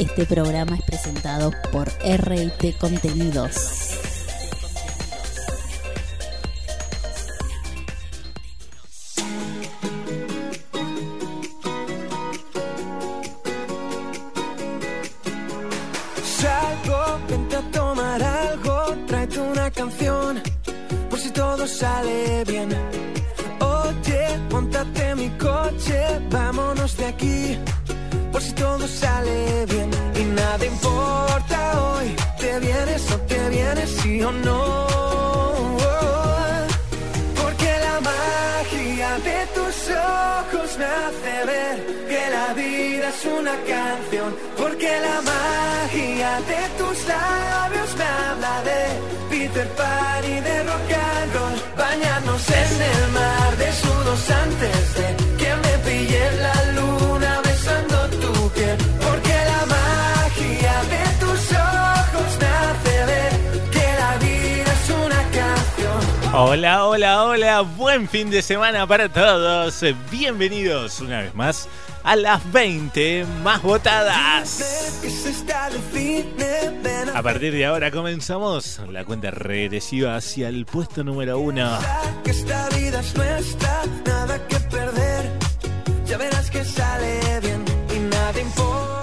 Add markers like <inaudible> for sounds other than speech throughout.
Este programa es presentado por RT Contenidos. Una canción. Porque la magia de tus labios me habla de Peter Pan y de rock and roll. Bañarnos en el mar desnudos antes de que me pille la luna besando tu piel. Porque la magia de tus ojos me hace ver que la vida es una canción. Hola, hola, hola, buen fin de semana para todos. Bienvenidos una vez más a las 20 más votadas. A partir de ahora comenzamos la cuenta regresiva hacia el puesto número uno. que esta vida es nuestra, nada que perder. Ya verás que sale bien.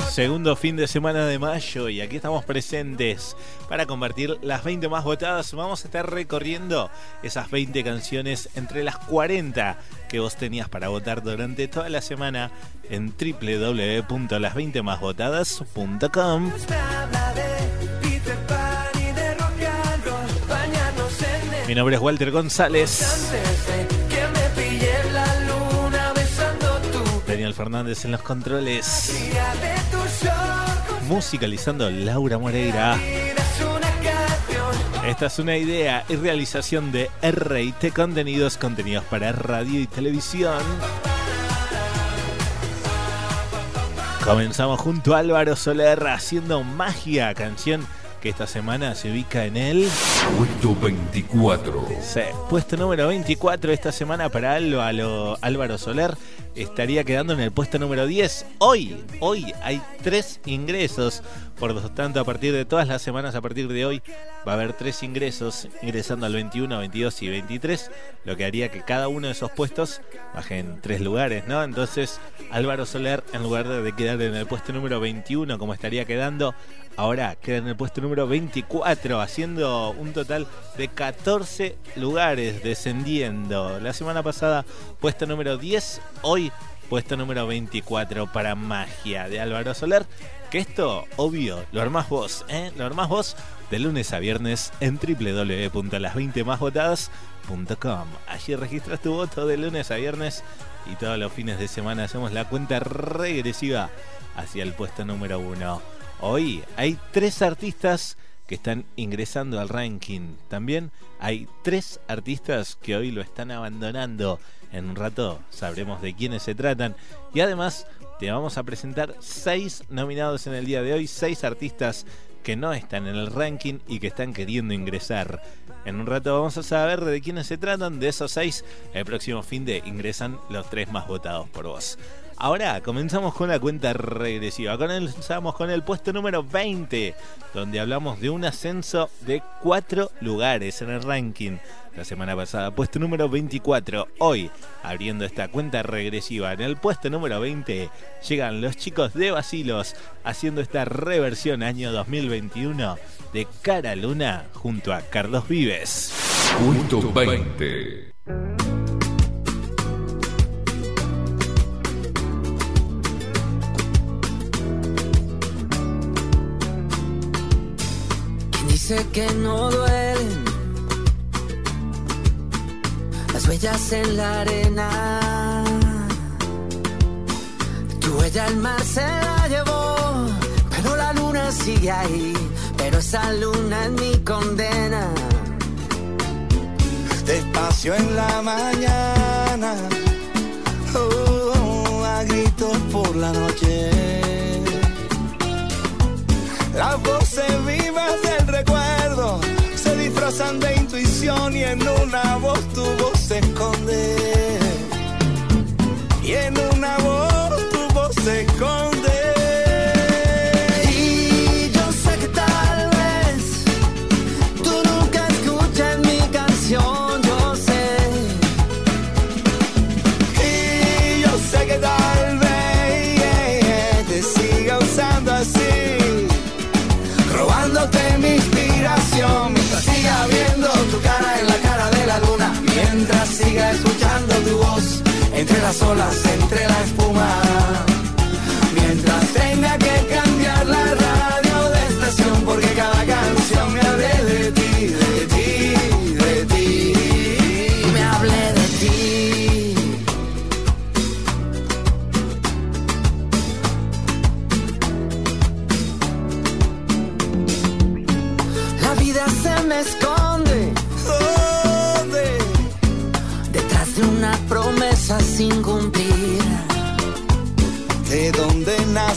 Segundo fin de semana de mayo y aquí estamos presentes para convertir las 20 más votadas. Vamos a estar recorriendo esas 20 canciones entre las 40 que vos tenías para votar durante toda la semana en www.las20másvotadas.com. Me habla de Peter Pan y de rock and roll. Bañarnos en el Mi nombre es Walter González. Daniel Fernández en los controles. Musicalizando Laura Moreira. Esta es una idea y realización de RT Contenidos, contenidos para radio y televisión. Comenzamos junto a Álvaro Soler haciendo magia, canción que esta semana se ubica en el Puesto 24. sí, puesto número 24 esta semana para Álvaro, Álvaro Soler. Estaría quedando en el puesto número 10. Hoy, hoy hay tres ingresos. Por lo tanto, a partir de todas las semanas, a partir de hoy, va a haber tres ingresos ingresando al 21, 22 y 23. Lo que haría que cada uno de esos puestos baje en tres lugares, ¿no? Entonces, Álvaro Soler, en lugar de quedar en el puesto número 21, como estaría quedando, ahora queda en el puesto número 24, haciendo un total de 14 lugares descendiendo. La semana pasada, puesto número 10, hoy puesto número 24 para Magia de Álvaro Soler. Que esto, obvio, lo armás vos, ¿eh? Lo armás vos de lunes a viernes en www.las20másvotadas.com. Allí registras tu voto de lunes a viernes y todos los fines de semana hacemos la cuenta regresiva hacia el puesto número uno. Hoy hay tres artistas que están ingresando al ranking. También hay tres artistas que hoy lo están abandonando. En un rato sabremos de quiénes se tratan. Y además te vamos a presentar seis nominados en el día de hoy, seis artistas que no están en el ranking y que están queriendo ingresar. En un rato vamos a saber de quiénes se tratan. De esos seis, el próximo fin de ingresan los tres más votados por vos. Ahora comenzamos con la cuenta regresiva. Comenzamos con el puesto número 20, donde hablamos de un ascenso de cuatro lugares en el ranking. La semana pasada, puesto número 24. Hoy, abriendo esta cuenta regresiva en el puesto número 20, llegan los chicos de Basilos haciendo esta reversión año 2021 de Cara Luna junto a Carlos Vives. Puesto 20. Dice que no duelen las huellas en la arena. Tu huella el mar se la llevó, pero la luna sigue ahí. Pero esa luna es mi condena. Despacio en la mañana, oh, a gritos por la noche. Las voces vivas del recuerdo disfrazan de intuición y en una voz tu voz se esconde. Y en una voz tu voz se esconde. entre las olas, entre la espuma.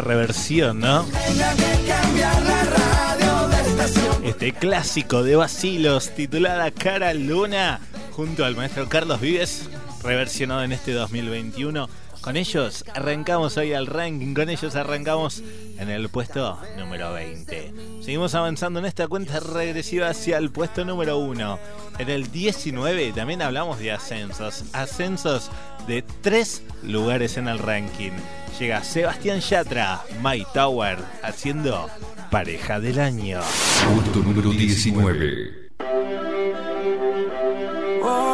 Reversión, ¿no? Este clásico de Basilos titulada Cara Luna junto al maestro Carlos Vives, reversionado en este 2021. Con ellos arrancamos hoy al ranking, con ellos arrancamos en el puesto número 20. Seguimos avanzando en esta cuenta regresiva hacia el puesto número 1. En el 19 también hablamos de ascensos, ascensos de tres lugares en el ranking. Llega Sebastián Yatra, My Tower, haciendo pareja del año. Punto número 19. ¿Qué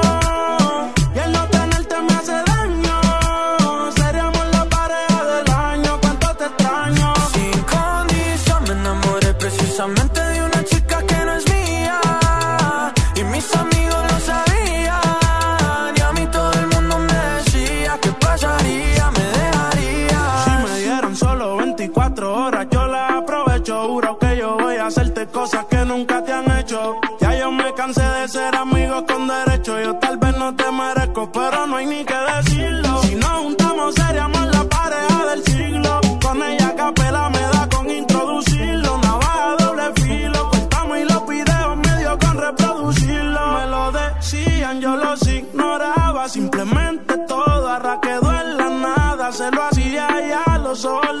Nada. Se lo hacía ya, los ojos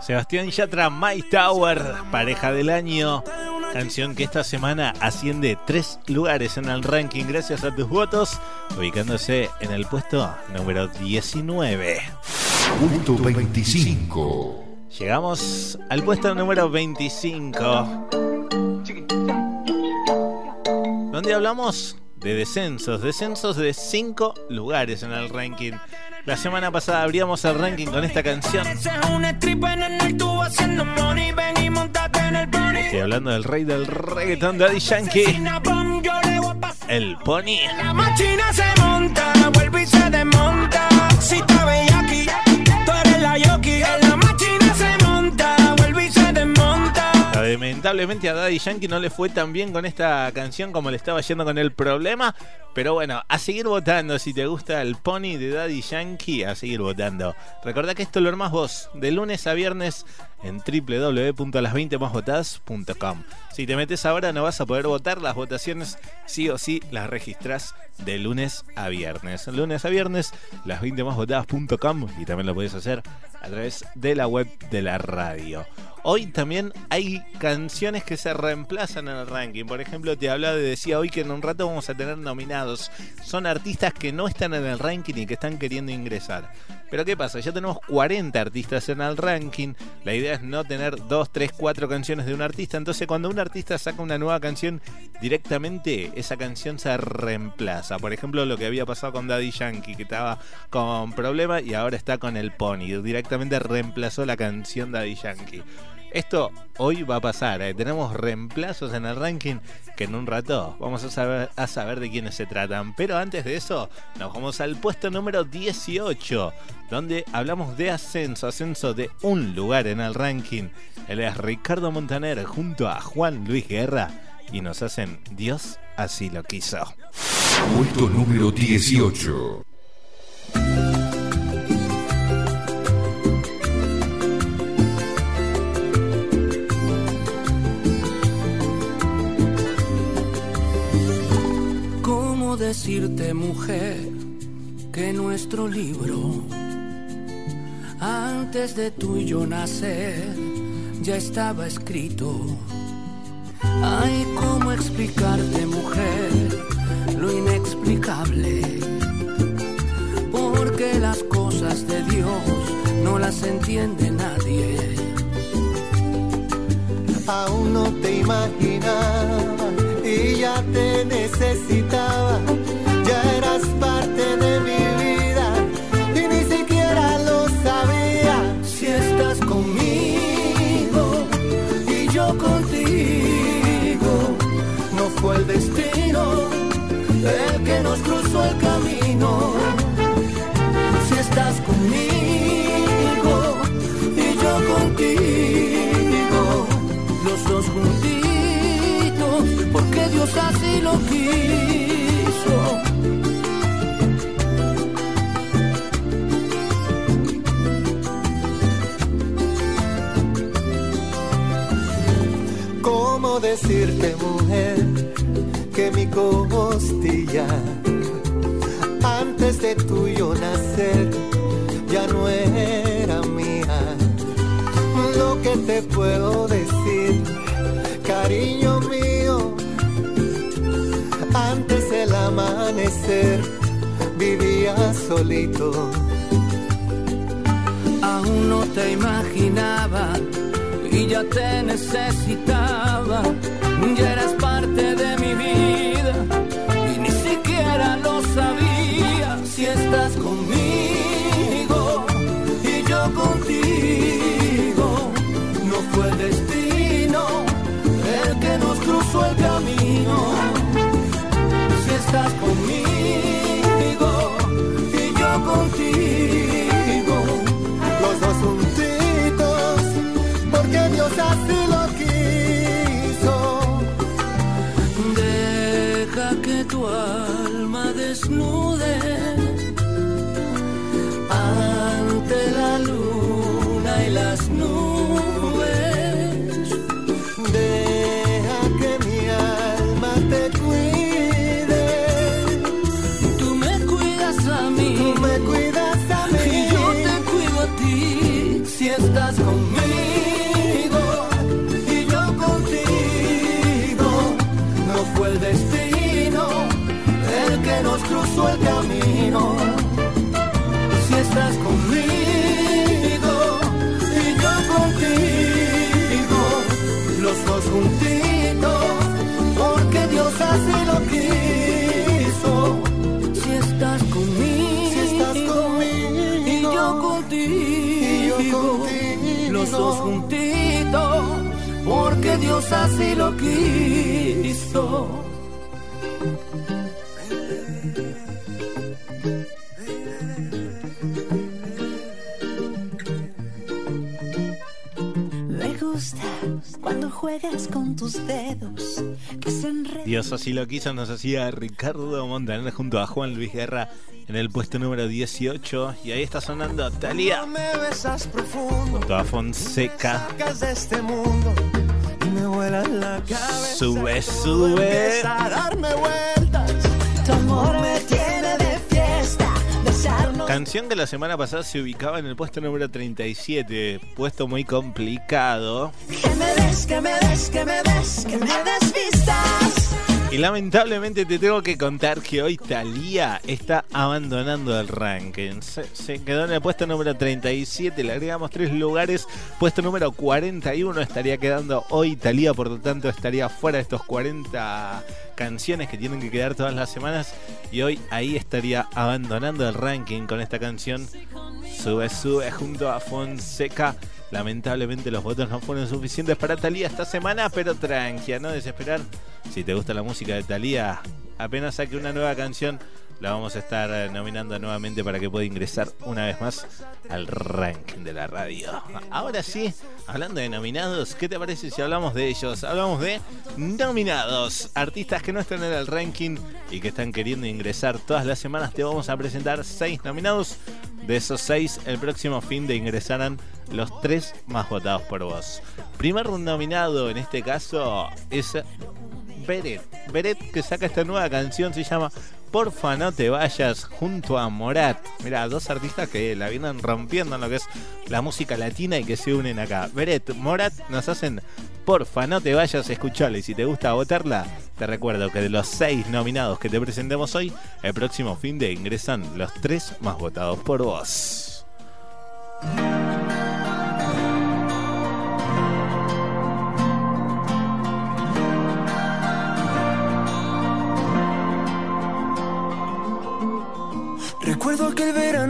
Sebastián Yatra, My Tower, pareja del año. Canción que esta semana asciende tres lugares en el ranking gracias a tus votos, ubicándose en el puesto número 19. Punto 25. Llegamos al puesto número 25. Donde hablamos de descensos, descensos de 5 lugares en el ranking. La semana pasada abríamos el ranking con esta canción. Estoy hablando del rey del reggaeton, Daddy Yankee. El pony. La máquina se monta, vuelve y se desmonta. Lamentablemente a Daddy Yankee no le fue tan bien con esta canción como le estaba yendo con el problema. Pero bueno, a seguir votando. Si te gusta el pony de Daddy Yankee, a seguir votando. Recordá que esto lo armás vos de lunes a viernes en www.las20másvotadas.com. Si te metes ahora no vas a poder votar. Las votaciones sí o sí las registrás de lunes a viernes. Lunes a viernes, las20másvotadas.com y también lo podés hacer a través de la web de la radio. Hoy también hay canciones que se reemplazan en el ranking. Por ejemplo, te hablaba de decía hoy que en un rato vamos a tener nominados. Son artistas que no están en el ranking y que están queriendo ingresar. Pero ¿qué pasa? Ya tenemos 40 artistas en el ranking. La idea es no tener 2, 3, 4 canciones de un artista. Entonces cuando un artista saca una nueva canción, directamente esa canción se reemplaza. Por ejemplo, lo que había pasado con Daddy Yankee, que estaba con problema y ahora está con el Pony. Directamente reemplazó la canción Daddy Yankee. Esto hoy va a pasar. ¿eh? Tenemos reemplazos en el ranking que en un rato vamos a saber, a saber de quiénes se tratan. Pero antes de eso, nos vamos al puesto número 18, donde hablamos de ascenso, ascenso de un lugar en el ranking. Él es Ricardo Montaner junto a Juan Luis Guerra y nos hacen Dios así lo quiso. Puesto número 18. Decirte, mujer, que nuestro libro, antes de tú y yo nacer, ya estaba escrito? Ay, ¿cómo explicarte, mujer, lo inexplicable? Porque las cosas de Dios no las entiende nadie. aún no te imaginaba y ya te necesitaba. Quiso. ¿Cómo decirte, mujer, que mi costilla, antes de tuyo nacer, ya no era mía? Lo que te puedo decir, cariño vivía solito. Aún no te imaginaba y ya te necesitaba. Ya eras parte de mi vida y ni siquiera lo sabía. Si estás conmigo estás conmigo y yo contigo. cruzó el camino. Si estás conmigo y yo contigo, los dos juntitos, porque Dios así lo quiso. Si estás conmigo, si estás conmigo y yo contigo, y yo contigo los dos juntitos, porque Dios así lo quiso. Juegas con tus dedos que se enredan. Dios así lo quiso, nos hacía Ricardo Montaner junto a Juan Luis Guerra en el puesto número 18. Y ahí está sonando Talía Me besas profundo, junto a Fonseca. sacas de este mundo y me vuela la cabeza. Sube, sube. Empieza a darme vueltas. Tu amor me tiene. Canción que la semana pasada se ubicaba en el puesto número 37, puesto muy complicado. Que me des, que me des, que me des, que me des vistas. Y lamentablemente te tengo que contar que hoy Thalía está abandonando el ranking. Se, quedó en el puesto número 37, le agregamos tres lugares. Puesto número 41 estaría quedando hoy Thalía, por lo tanto estaría fuera de estos 40 canciones que tienen que quedar todas las semanas. Y hoy ahí estaría abandonando el ranking con esta canción. Sube, sube junto a Fonseca. Lamentablemente los votos no fueron suficientes para Talía esta semana, pero tranqui, a no desesperar. Si te gusta la música de Talía, apenas saque una nueva canción, la vamos a estar eh, nominando nuevamente para que pueda ingresar una vez más al ranking de la radio. Ahora sí, hablando de nominados, ¿qué te parece si hablamos de ellos? Hablamos de nominados, artistas que no están en el ranking y que están queriendo ingresar todas las semanas. Te vamos a presentar seis nominados. De esos seis, el próximo fin de ingresarán los tres más votados por vos. Primer nominado en este caso es Beret. Beret que saca esta nueva canción se llama Porfa no te vayas junto a Morat. Mira, dos artistas que la vienen rompiendo en lo que es la música latina y que se unen acá. Beret, Morat nos hacen Porfa no te vayas, escucharla y si te gusta votarla, te recuerdo que de los seis nominados que te presentemos hoy, el próximo fin de ingresan los tres más votados por vos.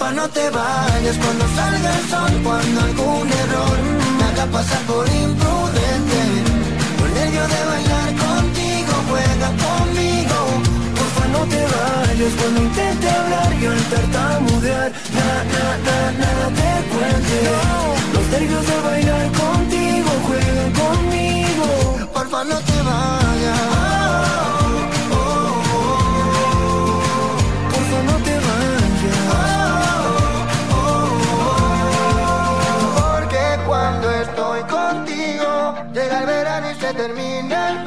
Porfa no te vayas cuando salga el sol, cuando algún error me haga pasar por imprudente. Con nervio de bailar contigo, juega conmigo. Porfa no te vayas cuando intente hablar y al tartamudear, na, na, na, nada te cuente. Los nervios de bailar contigo juegan conmigo. Porfa no te vayas.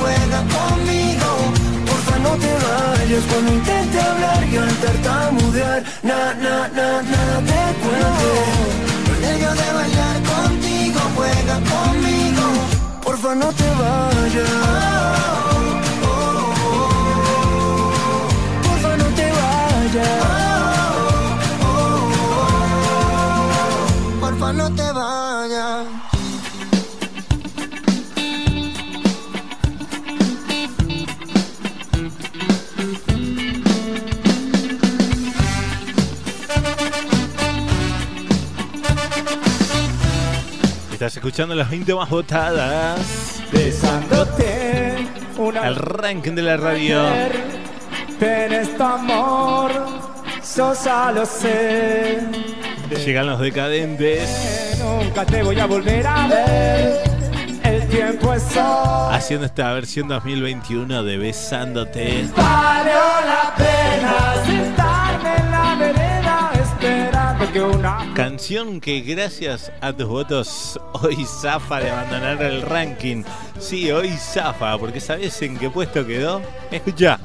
juega conmigo. Porfa, no te vayas cuando intente hablar y al tartamudear, na, na, na, nada te cuente. Con ello de bailar contigo, juega conmigo. Porfa, no te vayas. Porfa, no te vayas. Porfa, no te Estás escuchando las 20 más votadas. Besándote una El ranking de la radio. Tienes tu amor, Sosa lo sé. Llegan los decadentes. Nunca te voy a volver a ver. El tiempo es hoy. Haciendo esta versión 2021 de Besándote. Valió la pena Canción que gracias a tus votos hoy zafa de abandonar el ranking. Sí, hoy zafa, porque ¿sabes en qué puesto quedó? Escucha.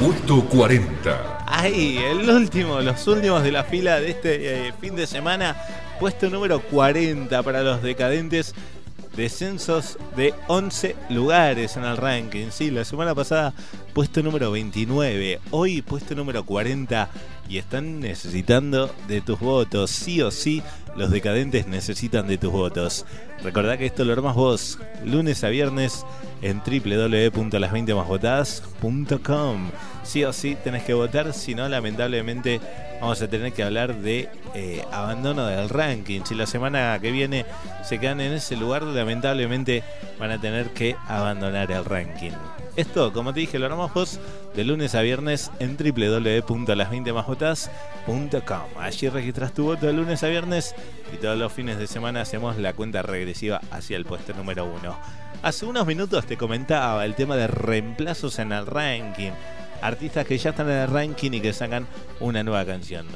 Puesto 40. Ahí, el último, los últimos de la fila de este eh, fin de semana. Puesto número 40 para los decadentes. Descensos de 11 lugares en el ranking. Sí, la semana pasada puesto número 29. Hoy puesto número 40. Y están necesitando de tus votos. Sí o sí, los decadentes necesitan de tus votos. Recordá que esto lo armas vos lunes a viernes en www.las20másvotadas.com. Sí o sí tenés que votar, si no, lamentablemente vamos a tener que hablar de eh, abandono del ranking. Si la semana que viene se quedan en ese lugar, lamentablemente van a tener que abandonar el ranking. Esto, como te dije, lo armamos de lunes a viernes en www.las20másvotadas.com. Allí registras tu voto de lunes a viernes y todos los fines de semana hacemos la cuenta regresiva hacia el puesto número uno. Hace unos minutos te comentaba el tema de reemplazos en el ranking. Artistas que ya están en el ranking y que sacan una nueva canción.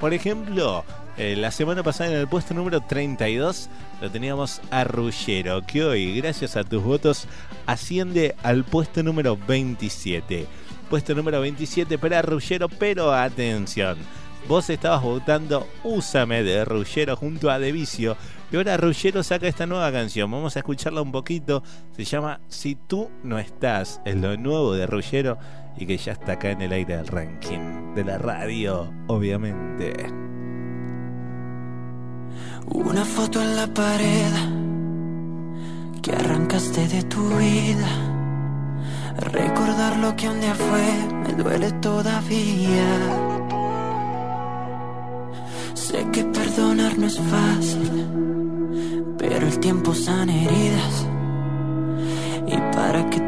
Por ejemplo, eh, la semana pasada en el puesto número 32 lo teníamos a Ruggero, que hoy, gracias a tus votos, asciende al puesto número 27. Puesto número 27 para Ruggero, pero atención. Vos estabas votando Úsame de Ruggero junto a Devicio. Y ahora Ruggero saca esta nueva canción. Vamos a escucharla un poquito. Se llama Si tú no estás. Es lo nuevo de Ruggero y que ya está acá en el aire del ranking de la radio, obviamente. Una foto en la pared que arrancaste de tu vida. Recordar lo que un día fue me duele todavía. Sé que perdonar no es fácil, pero el tiempo sana heridas. Y para que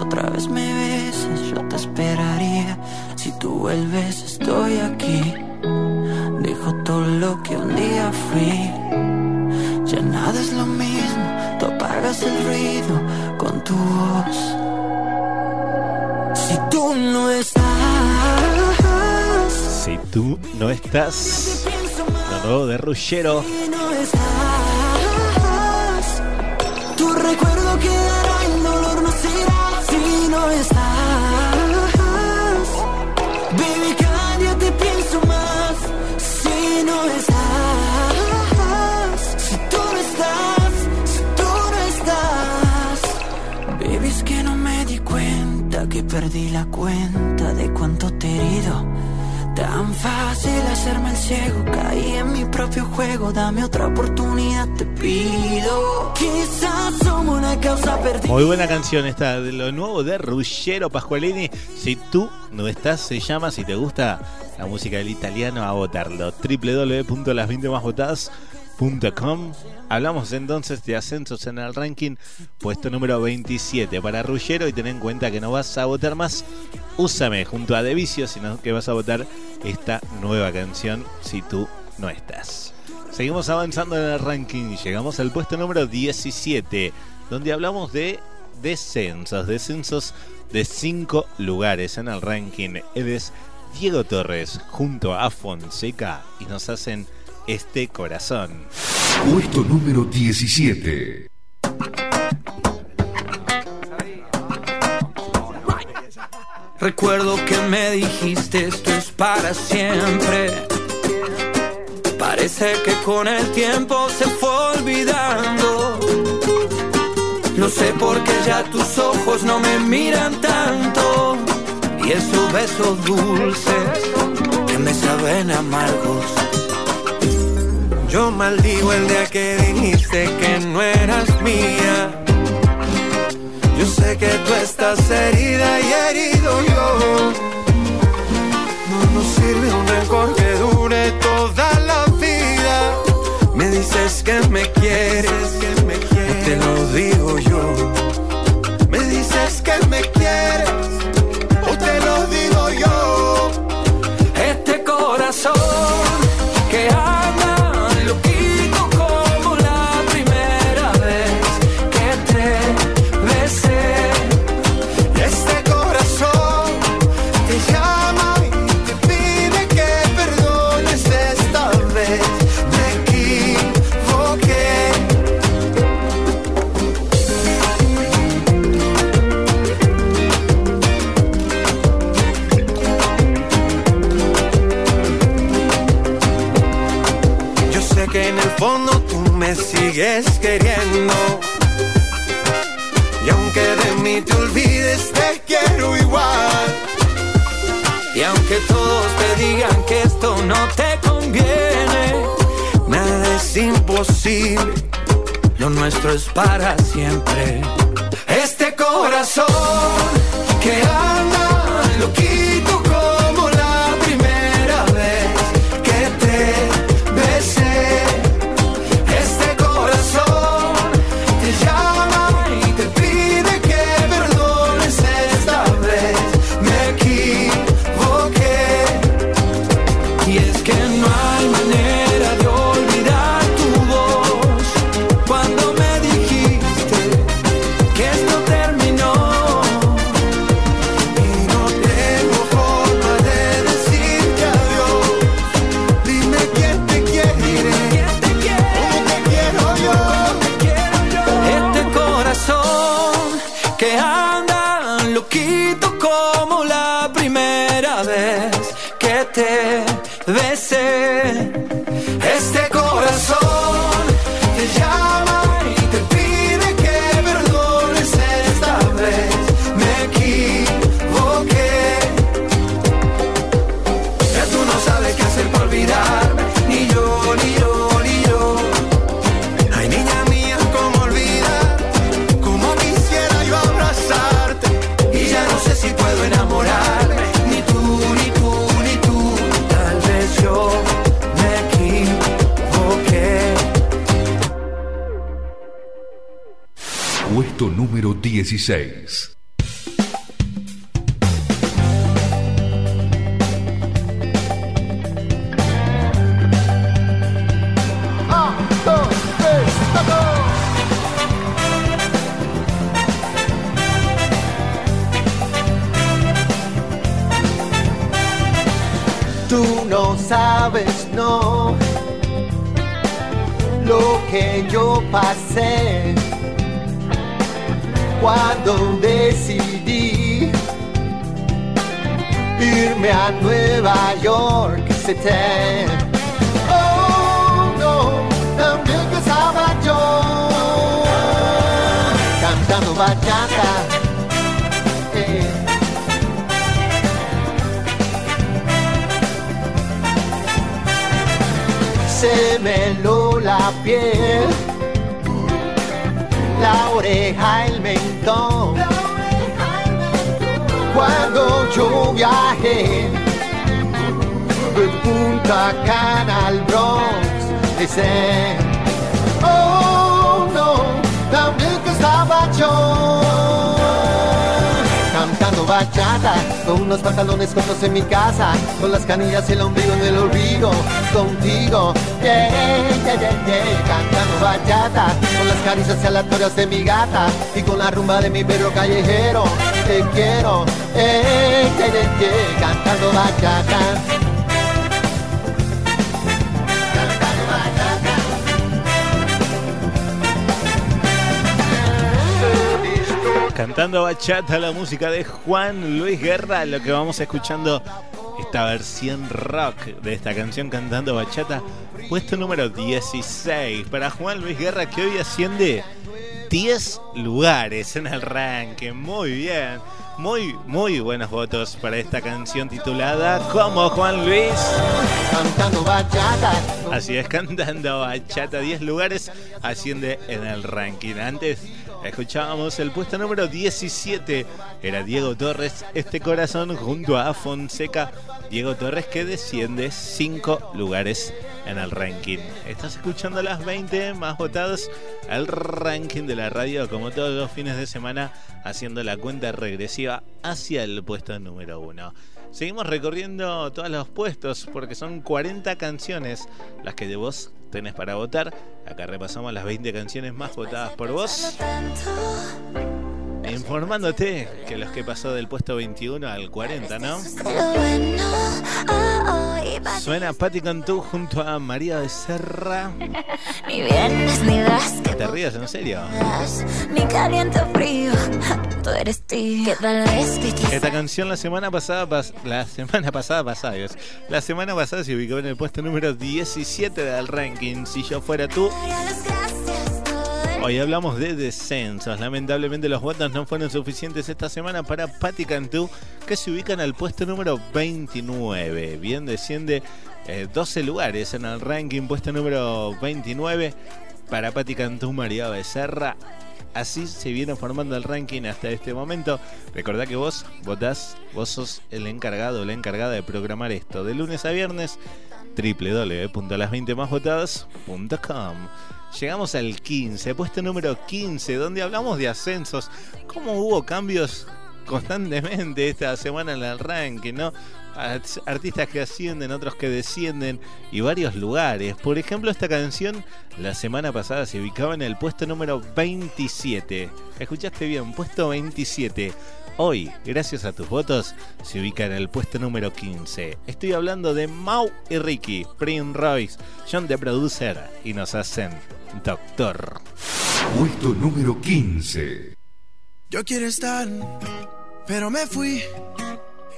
otra vez me beses, yo te esperaría. Si tú vuelves, estoy aquí. Dejo todo lo que un día fui. Ya nada es lo mismo, tú apagas el ruido con tu voz. Si tú no estás, Si tú no estás, lo nuevo de Ruggero. Si no estás, tu recuerdo quedará en no estás, baby, cada día te pienso más. Si no estás, si tú no estás, si tú no estás, baby, es que no me di cuenta que perdí la cuenta de cuánto te he herido. Tan fácil hacerme el ciego, caí en mi propio juego, dame otra oportunidad, te pido. Quizás somos una causa perdida. Muy buena canción esta de lo nuevo de Ruggero Pasqualini. Si tú no estás, se llama, si te gusta la música del italiano, a votarlo. www.las20másvotadas.com Hablamos entonces de ascensos en el ranking, puesto número 27 para Ruggero y ten en cuenta que no vas a votar más Úsame junto a Devicio, sino que vas a votar esta nueva canción si tú no estás. Seguimos avanzando en el ranking, llegamos al puesto número 17, donde hablamos de descensos, descensos de 5 lugares en el ranking. Él es Diego Torres junto a Fonseca y nos hacen este corazón. Puesto número 17. Recuerdo que me dijiste esto es para siempre. Parece que con el tiempo se fue olvidando. No sé por qué ya tus ojos no me miran tanto. Y esos besos dulces que me saben amargos. Yo maldigo el día que dijiste que no eras mía. Yo sé que tú estás herida y herido yo. No nos sirve un rencor que dure toda la vida. Me dices que me quieres, que me quieres. Te lo digo yo. Sigues queriendo. Y aunque de mí te olvides, te quiero igual. Y aunque todos te digan que esto no te conviene, nada es imposible. Lo nuestro es para siempre. Este corazón que anda loquito 16. Cana al Bronx, dice, oh no, también que estaba yo cantando bachata con unos pantalones cortos en mi casa, con las canillas y el ombligo en el olvido. contigo, contigo, yeah, yeah, yeah, yeah, cantando bachata, con las caricias aleatorias de mi gata y con la rumba de mi perro callejero, te quiero, eh, yeah, yeah, yeah, cantando bachata. Cantando bachata, la música de Juan Luis Guerra, lo que vamos escuchando esta versión rock de esta canción Cantando bachata, puesto número 16 para Juan Luis Guerra que hoy asciende 10 lugares en el ranking. Muy bien. Muy, muy buenos votos para esta canción titulada Como Juan Luis. Cantando bachata. Así es, cantando bachata. 10 lugares asciende en el ranking. Antes escuchábamos el puesto número 17. Era Diego Torres, este corazón junto a Fonseca. Diego Torres que desciende 5 lugares en el ranking. Estás escuchando las 20 más votados. El ranking de la radio, como todos los fines de semana, haciendo la cuenta regresiva hacia el puesto número 1. Seguimos recorriendo todos los puestos porque son 40 canciones las que de vos tenés para votar. Acá repasamos las 20 canciones más votadas por vos. Informándote que los que pasó del puesto 21 al 40, ¿no? Suena Patti Cantú junto a María Becerra. Ni viernes ni das que ¿Te rías en serio? ni caliente frío. Tú eres tío. ¿Qué tal es que Esta canción la semana pasada, pas- la semana pasada pasada, la semana pasada se ubicó en el puesto número 17 del ranking. Si yo fuera tú, Hoy hablamos de descensos. Lamentablemente los votos no fueron suficientes esta semana para Patti Cantú, que se ubican al puesto número 29. Bien, desciende eh, 12 lugares en el ranking, puesto número 29 para Patti Cantú, María Becerra. Así se viene formando el ranking hasta este momento. Recordá que vos votás, vos sos el encargado o la encargada de programar esto de lunes a viernes www.las20másvotadas.com Llegamos al 15, puesto número 15, donde hablamos de ascensos. ¿Cómo hubo cambios constantemente esta semana en el ranking, no? Art- Artistas que ascienden, otros que descienden y varios lugares. Por ejemplo, esta canción la semana pasada se ubicaba en el puesto número 27. Escuchaste bien, puesto 27. Hoy, gracias a tus votos, se ubica en el puesto número 15. Estoy hablando de Mau y Ricky, Prince Royce, John the Producer y nos hacen Doctor. Puesto número 15. Yo quiero estar, pero me fui.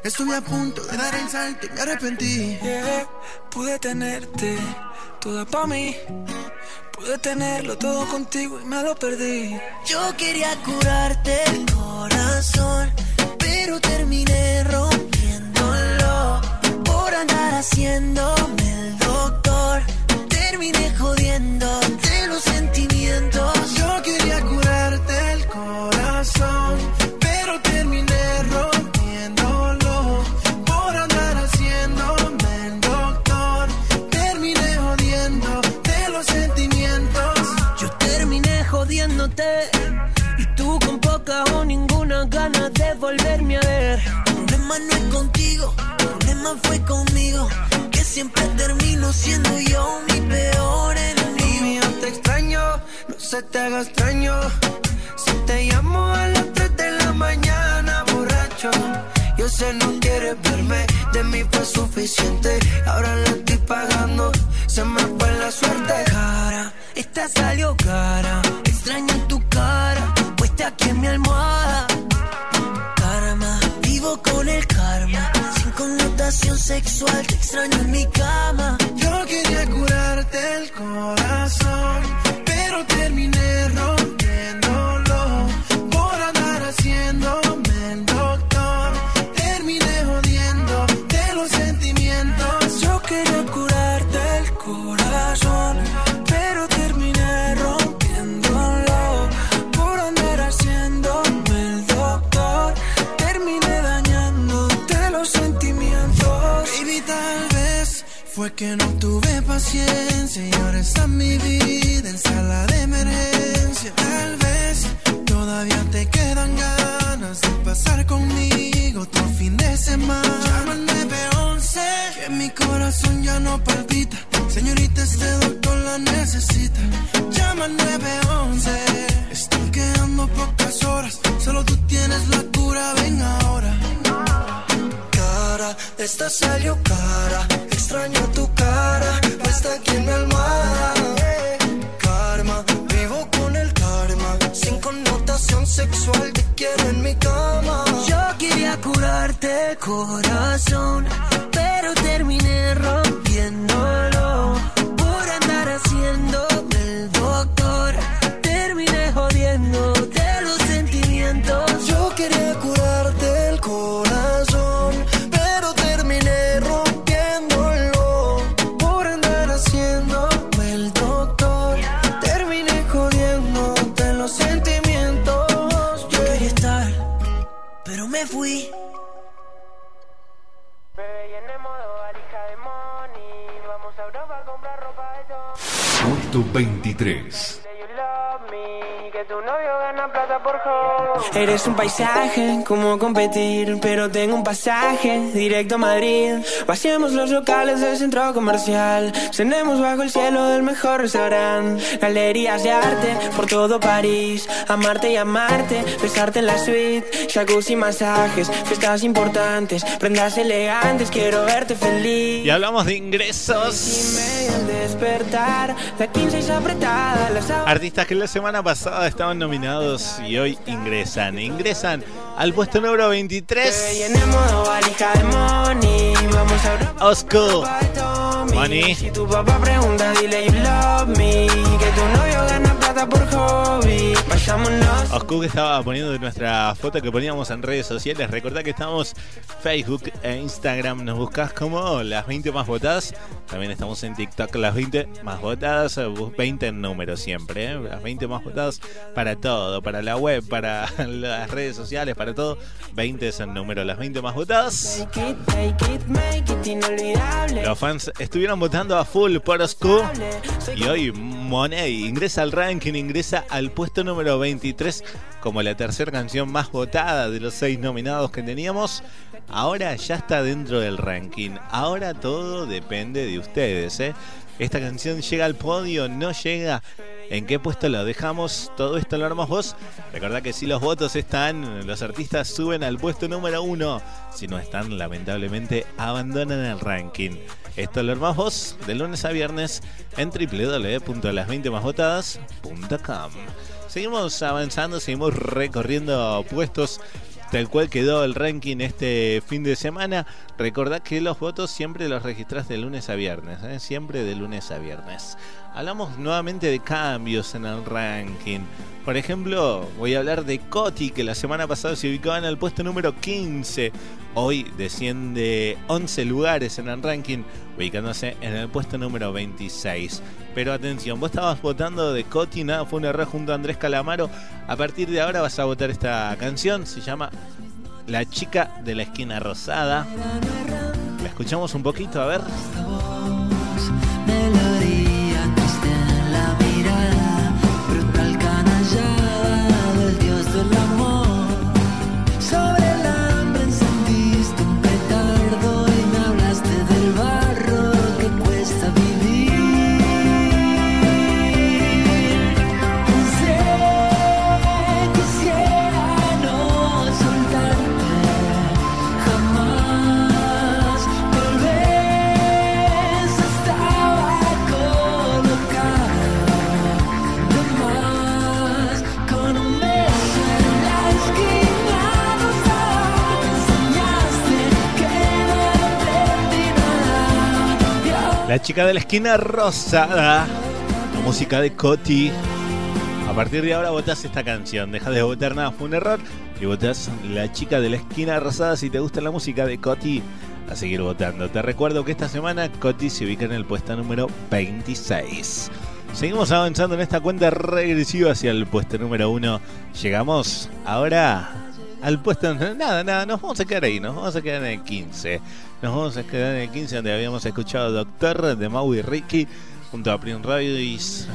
Estuve a punto de dar el salto y me arrepentí. Yeah, pude tenerte toda pa' mí. Pude tenerlo todo contigo y me lo perdí. Yo quería curarte el corazón, pero terminé rompiéndolo por andar haciéndome. Terminé jodiéndote los sentimientos. Yo quería curarte el corazón, pero terminé rompiéndolo por andar haciéndome el doctor. Terminé jodiendo de los sentimientos. Yo terminé jodiéndote y tú con poca o ninguna ganas de volverme a ver. Problema no es contigo, problema fue conmigo. Siempre termino siendo yo mi peor enemigo. Mío, te extraño, no se te haga extraño. Si te llamo a las 3 de la mañana, borracho. Yo sé no quieres verme, de mí fue suficiente. Ahora la estoy pagando, se me fue la suerte. cara, esta salió cara. Extraño sexual, te extraño en mi cama. Yo quería curarte el corazón, paciencia y está mi vida en sala de emergencia. Tal vez toda todavía te quedan ganas de pasar conmigo otro fin de semana. Llama al 911, que mi corazón ya no palpita. Señorita, este doctor la necesita. Llama al 911, están quedando pocas horas. Solo tú tienes la cura, ven ahora. Esta salió cara. Extraño tu cara, está aquí en mi almohada. Karma, vivo con el karma. Sin connotación sexual, te quiero en mi cama. Yo quería curarte corazón, pero terminé rompiéndolo. Por andar haciendo el doctor, terminé jodiendo Puesto 23. Eres un paisaje, como competir, pero tengo un pasaje directo a Madrid. Vaciamos los locales del centro comercial, cenemos bajo el cielo del mejor restaurante. Galerías de arte por todo París, amarte y amarte, besarte en la suite, jacuzzi, masajes, fiestas importantes, prendas elegantes, quiero verte feliz. Y hablamos de ingresos. Y media al despertar, la 15 es apretada, la sábana- Artistas que la semana pasada estaban nominados y hoy ingresan. Ingresan al puesto número Te 23. llené modo valija de money, vamos a Europa. Osco. Money. Si tu papá pregunta, dile you love me. Que tu novio gana por hobby. Vayámonos. Oscu que estaba poniendo nuestra foto que poníamos en redes sociales. Recordá que estamos Facebook e Instagram. Nos buscás como las 20 más votadas. También estamos en TikTok, las 20 más votadas. eh, 20 en número siempre. eh, Las 20 más votadas para todo. Para la web, para <laughs> las redes sociales, para todo. 20 es el número. Las 20 más votadas. Los fans estuvieron votando a full por Oscu. Y hoy Monet ingresa al ranking, ingresa al puesto número 23 como la tercera canción más votada de los seis nominados que teníamos. Ahora ya está dentro del ranking. Ahora todo depende de ustedes. ¿eh? Esta canción llega al podio, no llega. ¿En qué puesto lo dejamos? Todo esto lo armamos vos. Recordá que si los votos están, los artistas suben al puesto número uno. Si no están, lamentablemente abandonan el ranking. Esto lo armás vos de lunes a viernes en www.las20másvotadas.com. Seguimos avanzando, seguimos recorriendo puestos tal cual quedó el ranking este fin de semana. Recordad que los votos siempre los registrás de lunes a viernes, ¿eh? siempre de lunes a viernes. Hablamos nuevamente de cambios en el ranking. Por ejemplo, voy a hablar de Coti, que la semana pasada se ubicaba en el puesto número 15. Hoy desciende 11 lugares en el ranking, ubicándose en el puesto número 26. Pero atención, vos estabas votando de Coti, nada, fue un error junto a Andrés Calamaro. A partir de ahora vas a votar esta canción, se llama La chica de la esquina rosada. La escuchamos un poquito, a ver. Del dios La chica de la esquina rosada. La música de Coti. A partir de ahora votás esta canción. Deja de votar nada, fue un error. Y votás La chica de la esquina rosada si te gusta la música de Coti. A seguir votando. Te recuerdo que esta semana Coti se ubica en el puesto número 26. Seguimos avanzando en esta cuenta regresiva hacia el puesto número 1. Llegamos ahora al puesto. Nada, nada, nos vamos a quedar ahí. Nos vamos a quedar en el 15. Nos vamos a quedar en el 15 donde habíamos escuchado Doctor de Maui Ricky junto a Prince Royce.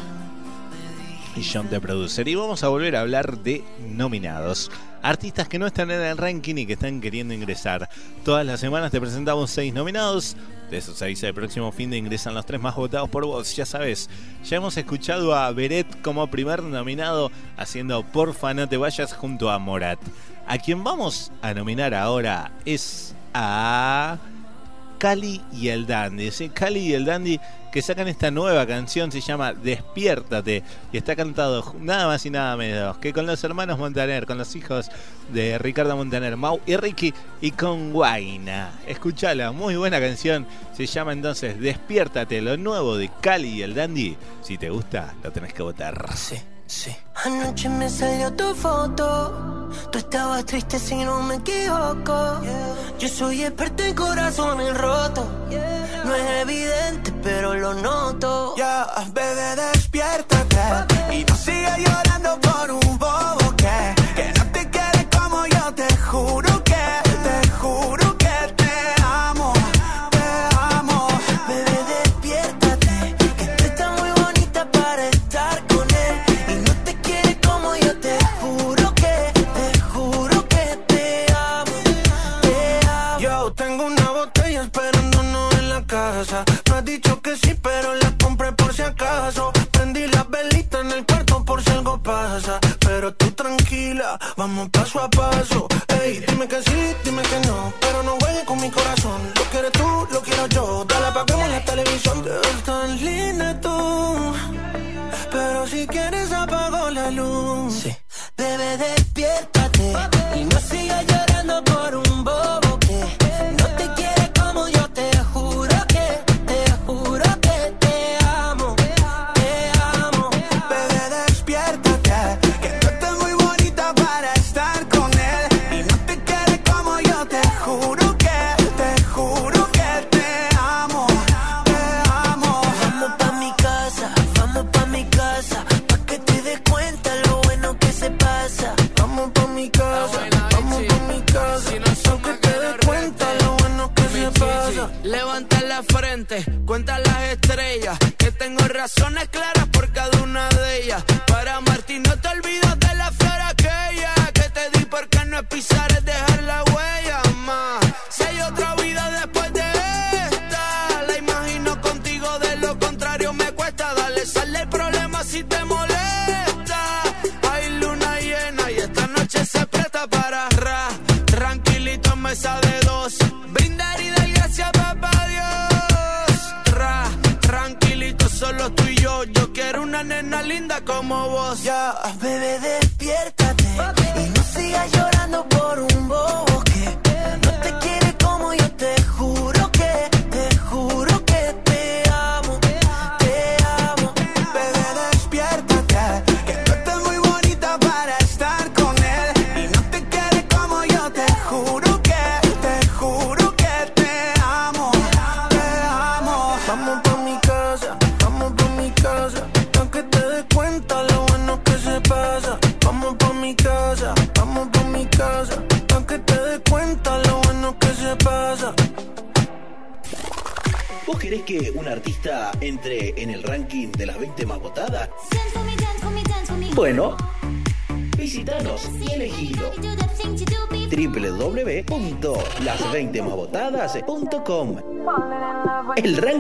y John the Producer. Y vamos a volver a hablar de nominados. Artistas que no están en el ranking y que están queriendo ingresar. Todas las semanas te presentamos seis nominados. De esos seis, el próximo fin de ingresan los tres más votados por vos. Ya sabes, ya hemos escuchado a Beret como primer nominado haciendo Porfa no te vayas junto a Morat. A quien vamos a nominar ahora es a Cali y el Dandy. Cali y el Dandy que sacan esta nueva canción, se llama Despiértate, y está cantado nada más y nada menos que con los hermanos Montaner, con los hijos de Ricardo Montaner, Mau y Ricky, y con Guaina. Escuchala, muy buena canción, se llama entonces Despiértate, lo nuevo de Cali y el Dandy. Si te gusta, lo tenés que votar. Sí, sí. Anoche me salió tu foto. Tú estabas triste si no me equivoco. Yo soy experto en corazones rotos. No es evidente, pero lo noto. Ya, bebé, despiértate. Y no sigas llorando por un bobo que, que no te quiere como yo. Te juro vamos paso a paso. Ey, dime que sí, dime que no.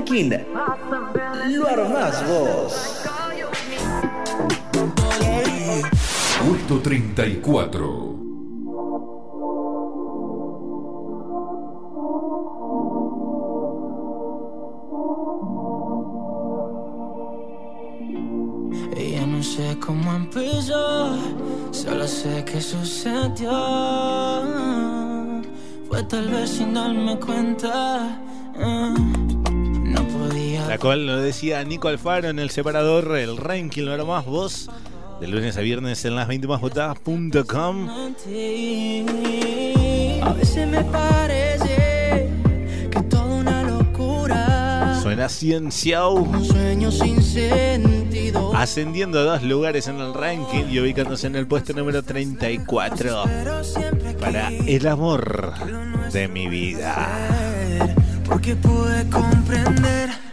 Ranking lo armás vos. Puesto 34. Ella no sé cómo empezó, solo sé que sucedió. Fue tal vez sin darme cuenta. eh, No cual lo decía Nico Alfaro en el separador, el ranking lo hará más vos. De lunes a viernes en las 20 más votadas.com. A veces me parece que toda una locura. Suena Cienciao. Un sueño sin sentido. Ascendiendo dos lugares en el ranking y ubicándose en el puesto número 34. Para el amor de mi vida. Porque pude comprender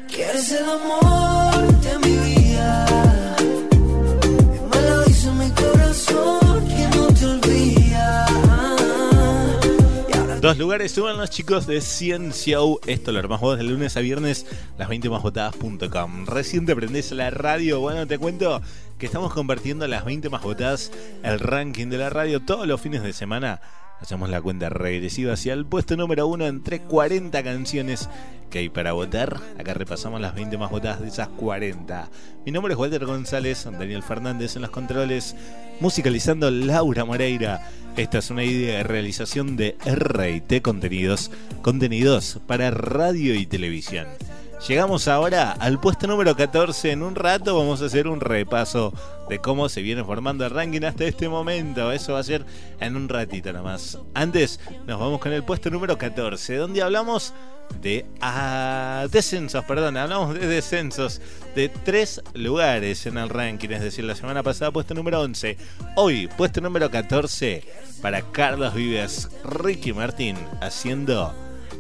Dos lugares suben los chicos de Cienciao. Esto lo armás vos de lunes a viernes, las 20 másvotadas.com. Recién te aprendés la radio. Bueno, te cuento que estamos convirtiendo las 20 más votadas, el ranking de la radio, todos los fines de semana Hacemos la cuenta regresiva hacia el puesto número uno entre 40 canciones que hay para votar. Acá repasamos las 20 más votadas de esas 40. Mi nombre es Walter González, Daniel Fernández en los controles, musicalizando Laura Moreira. Esta es una idea de realización de RT Contenidos, contenidos para radio y televisión. Llegamos ahora al puesto número 14. En un rato vamos a hacer un repaso de cómo se viene formando el ranking hasta este momento. Eso va a ser en un ratito nomás. Antes nos vamos con el puesto número 14, donde hablamos de ah, descensos, perdón, hablamos de descensos de tres lugares en el ranking, es decir, la semana pasada puesto número 11, hoy puesto número 14 para Carlos Vives, Ricky Martín haciendo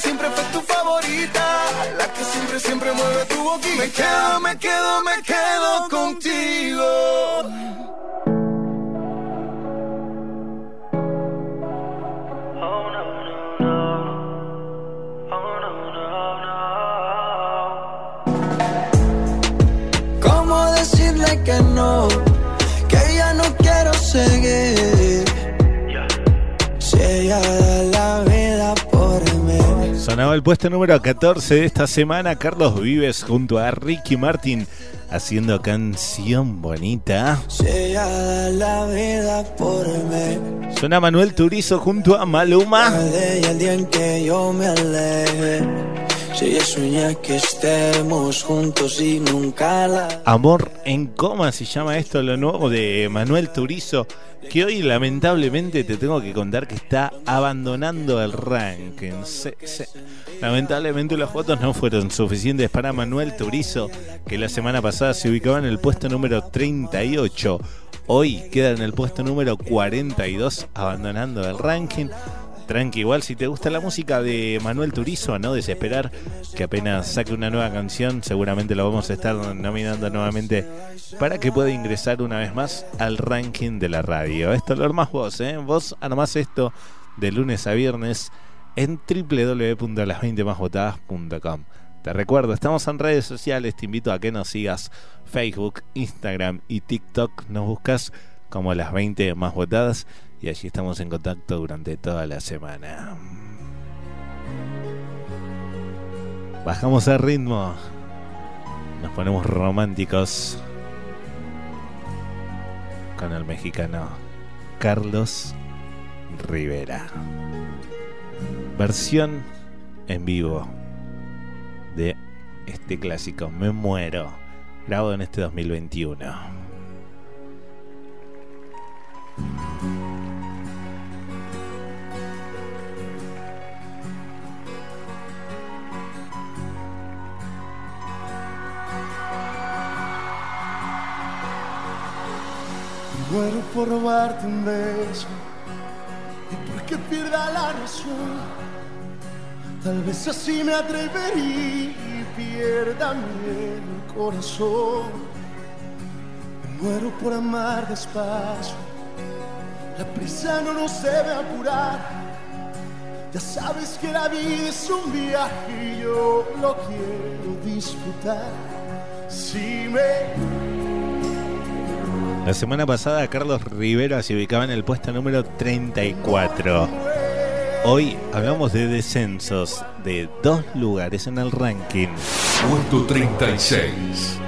siempre fue tu favorita, la que siempre, siempre mueve tu boquita. Me quedo, me quedo, me quedo contigo. Sonaba el puesto número 14 de esta semana, Carlos Vives junto a Ricky Martin haciendo canción bonita. La vida por mí. Suena Manuel Turizo junto a Maluma. De ella el día en que yo me aleje. Que estemos juntos y la. Amor en coma se llama esto, lo nuevo de Manuel Turizo, que hoy lamentablemente te tengo que contar que está abandonando el ranking. Se- Lamentablemente los votos no fueron suficientes para Manuel Turizo, que la semana pasada se ubicaba en el puesto número 38. Hoy queda en el puesto número 42, abandonando el ranking. Tranqui. Igual si te gusta la música de Manuel Turizo, no desesperar que apenas saque una nueva canción, seguramente lo vamos a estar nominando nuevamente para que pueda ingresar una vez más al ranking de la radio. Esto lo más vos, ¿eh? Vos nomás esto de lunes a viernes en www.las20másvotadas.com. Te recuerdo, estamos en redes sociales, te invito a que nos sigas Facebook, Instagram y TikTok. Nos buscas como las 20 más votadas y allí estamos en contacto durante toda la semana. Bajamos el ritmo, nos ponemos románticos con el mexicano Carlos Rivera. Versión en vivo de este clásico Me Muero, grabado en este 2021. Muero por robarte un beso y porque pierda la razón. Tal vez así me atrevería y pierda el corazón. Me muero por amar despacio. La prisa no nos debe apurar. Ya sabes que la vida es un viaje y yo lo quiero disfrutar. Si me la semana pasada Carlos Rivera se ubicaba en el puesto número 34. Hoy hablamos de descensos de dos lugares en el ranking. Puesto 36.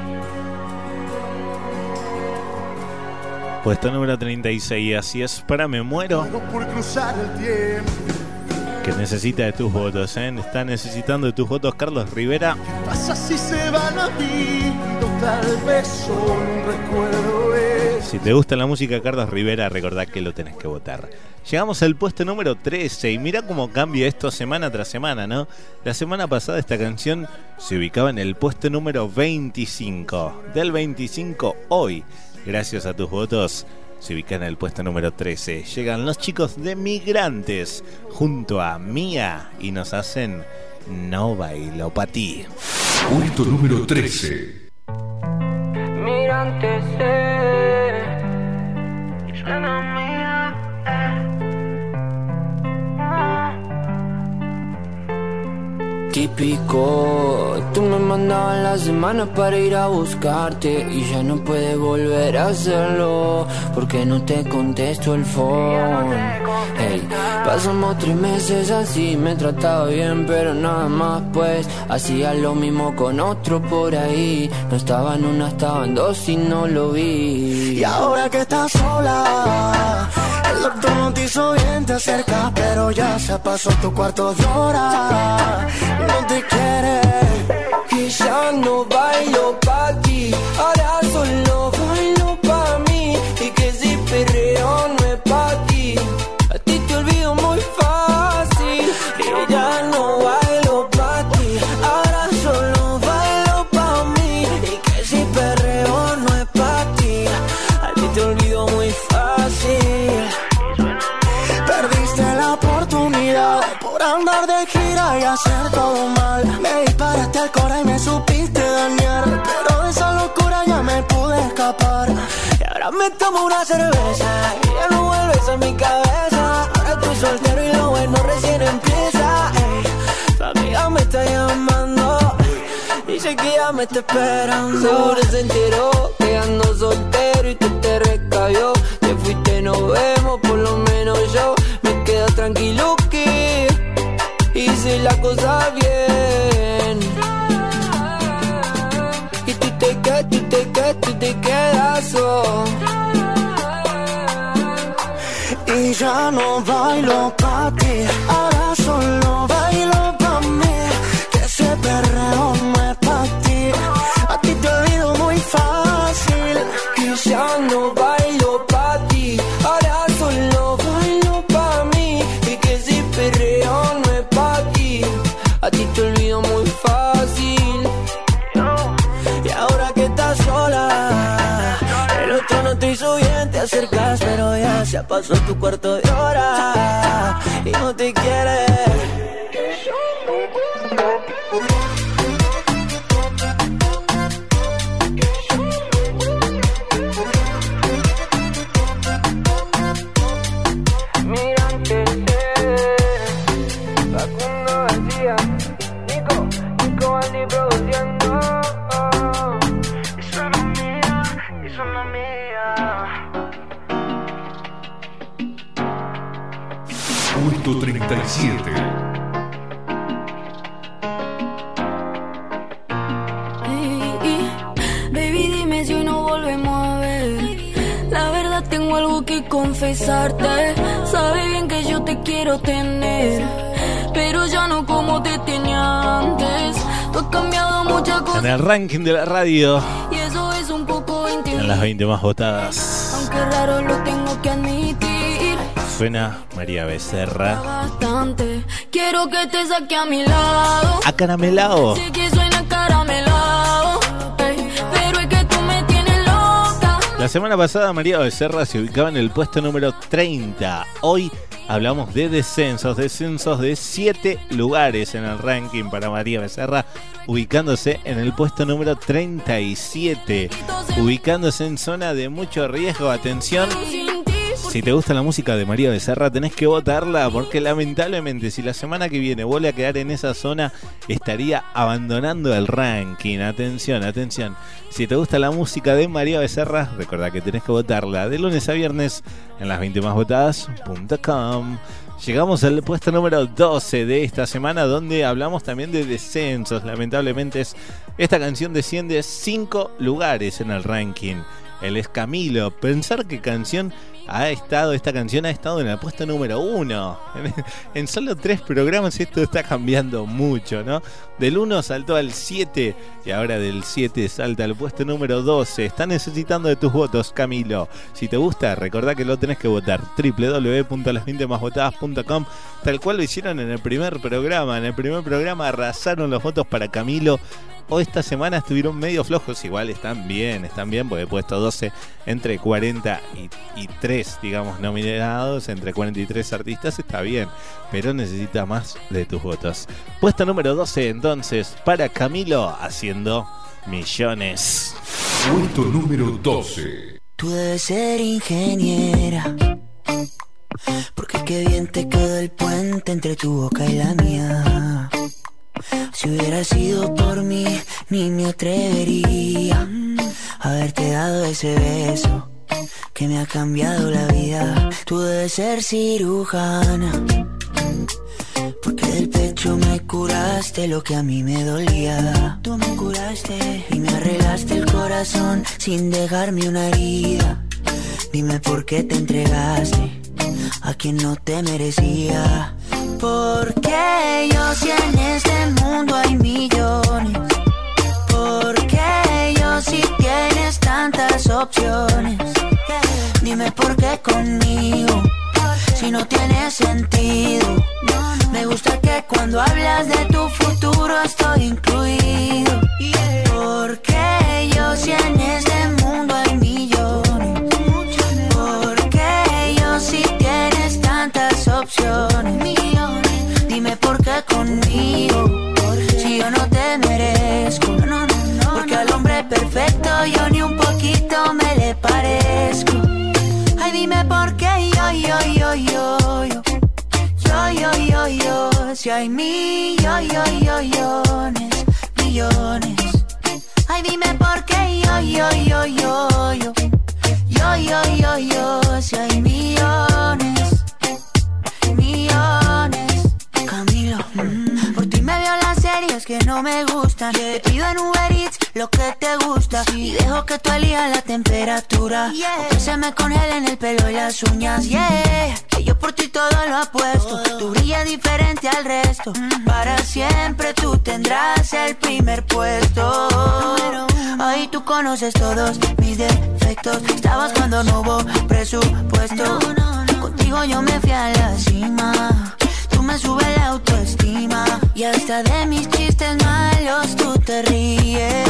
Puesto número 36. Así es, para Me Muero. por cruzar el tiempo. Que necesita de tus votos, ¿eh? Está necesitando de tus votos Carlos Rivera. ¿Qué pasa si se van a mí? Tal vez solo un recuerdo es. Si te gusta la música de Carlos Rivera, recordá que lo tenés que votar. Llegamos al puesto número 13 y mira cómo cambia esto semana tras semana, ¿no? La semana pasada esta canción se ubicaba en el puesto número 25. Del 25 hoy, gracias a tus votos, se ubica en el puesto número 13. Llegan los chicos de Migrantes junto a Mía y nos hacen No bailo pa' ti. Puesto número 13. Migrantes, eh. Suena mía, Típico, tú me mandabas la semana para ir a buscarte y ya no puedes volver a hacerlo porque no te contesto el phone. Hey, pasamos tres meses así, me trataba bien, pero nada más pues hacía lo mismo con otro por ahí. No estaba en una, estaba en dos y no lo vi. Y ahora que estás sola, doctor no te hizo bien, te acercas, pero ya se pasó tu cuarto de hora. No te quiere. Y ya no bailo pa' ti, ahora solo bailo pa' mí. Y que si perreo no es pa' ti, me tomo una cerveza y ya no vuelves a mi cabeza. Ahora estoy soltero y lo bueno recién empieza. Ey, amiga me está llamando. Dice que ya me está esperando. Seguro se enteró que ando soltero y tú te recabió. Te fuiste, nos vemos, por lo menos yo me quedo tranquilo que hice la cosa bien. Tú te quedas. Y ya no bailo pa' ti, pasó tu cuarto de hora y no te quieres. Ranking de la radio, y eso es un poco en las 20 más votadas, Aunque raro lo tengo que admitir. suena María Becerra. Bastante. Quiero que te saque a mi lado. Acaramelao. Sé que suena caramelado. ey, pero es que tú me tienes loca. La semana pasada María Becerra se ubicaba en el puesto número 30. Hoy hablamos de descensos, descensos de 7 lugares en el ranking para María Becerra, ubicándose en el puesto número 37, ubicándose en zona de mucho riesgo. Atención. Si te gusta la música de María Becerra, tenés que votarla porque lamentablemente si la semana que viene vuelve a quedar en esa zona, estaría abandonando el ranking. Atención, atención. Si te gusta la música de María Becerra, recordá que tenés que votarla de lunes a viernes en las 20 más votadas.com. Llegamos al puesto número 12 de esta semana donde hablamos también de descensos. Lamentablemente es, esta canción desciende 5 lugares en el ranking. Él es Camilo. Pensar que canción ha estado, esta canción ha estado en el puesto número uno. En, <laughs> en solo tres programas esto está cambiando mucho, ¿no? Del 1 saltó al 7 y ahora del 7 salta al puesto número 12. Está necesitando de tus votos, Camilo. Si te gusta, recordá que lo tenés que votar. www.las20másvotadas.com Tal cual lo hicieron en el primer programa. En el primer programa arrasaron los votos para Camilo. O esta semana estuvieron medio flojos, igual están bien, están bien, porque he puesto 12 entre 40 y, y 3, digamos, nominados, entre 43 artistas, está bien, pero necesita más de tus votos. Puesto número 12 entonces para Camilo haciendo millones. Puesto número 12. Tú debes ser ingeniera. Porque qué bien te quedó el puente entre tu boca y la mía. Si hubiera sido por mí, ni me atrevería a haberte dado ese beso que me ha cambiado la vida. Tú debes ser cirujana. Porque del pecho me curaste lo que a mí me dolía. Tú me curaste y me arreglaste el corazón sin dejarme una herida. Dime por qué te entregaste a quien no te merecía. Porque yo si en este mundo hay millones. Porque yo si tienes tantas opciones. Dime por qué conmigo si no tiene sentido. Me gusta que cuando hablas de tu futuro estoy incluido. Porque Conmigo. Si yo no te merezco. Porque al hombre perfecto yo ni un poquito me le parezco. Ay, dime por qué yo, yo, yo, yo, yo. Yo, yo, yo, yo. Si hay millones, millones. Ay, dime por qué yo, yo, yo, yo, yo. Yo, yo, yo, yo. Si hay millones, que no me gustan. Te pido en Uber Eats lo que te gusta. Y dejo que tú elijas la temperatura. O que se me congelen el pelo y las uñas. Yeah, que yo por ti todo lo apuesto. Tú brillas diferente al resto. Para siempre tú tendrás el primer puesto. Ahí tú conoces todos mis defectos. Estabas cuando no hubo presupuesto. Contigo yo me fui a la cima me sube la autoestima. Y hasta de mis chistes malos tú te ríes.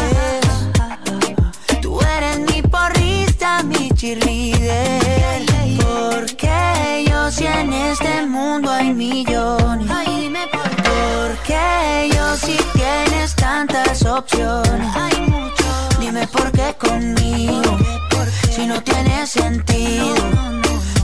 Tú eres mi porrista, mi cheerleader. Porque yo si en este mundo hay millones. Por qué. Porque yo si tienes tantas opciones. Dime por qué conmigo. Si no tiene sentido.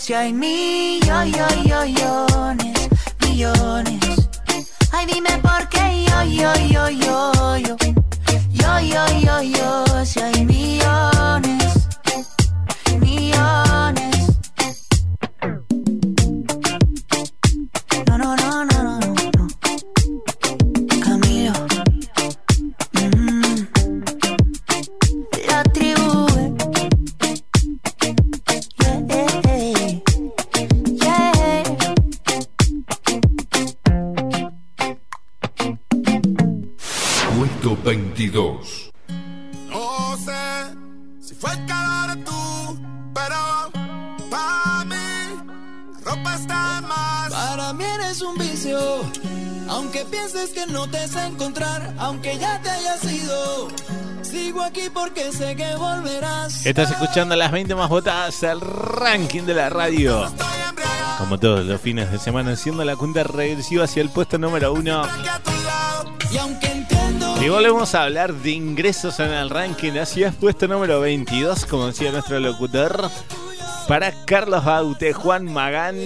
Si hay millones, millones. Ay, dime por qué yo, yo, yo, yo, yo. Yo, yo, yo, yo. Si hay millones, millones. No, no, no, no. 22. No sé si fue el calor de tú, pero para mí ropa está más. Para mí eres un vicio. Aunque pienses que no te sé encontrar, aunque ya te hayas ido, sigo aquí porque sé que volverás. Estás escuchando las 20 más votadas al ranking de la radio. Como todos los fines de semana, haciendo la cuenta regresiva hacia el puesto número uno. Y aunque entiendo Y volvemos a hablar de ingresos en el ranking hacia el puesto número 22, como decía nuestro locutor. Para Carlos Baute, Juan Magán.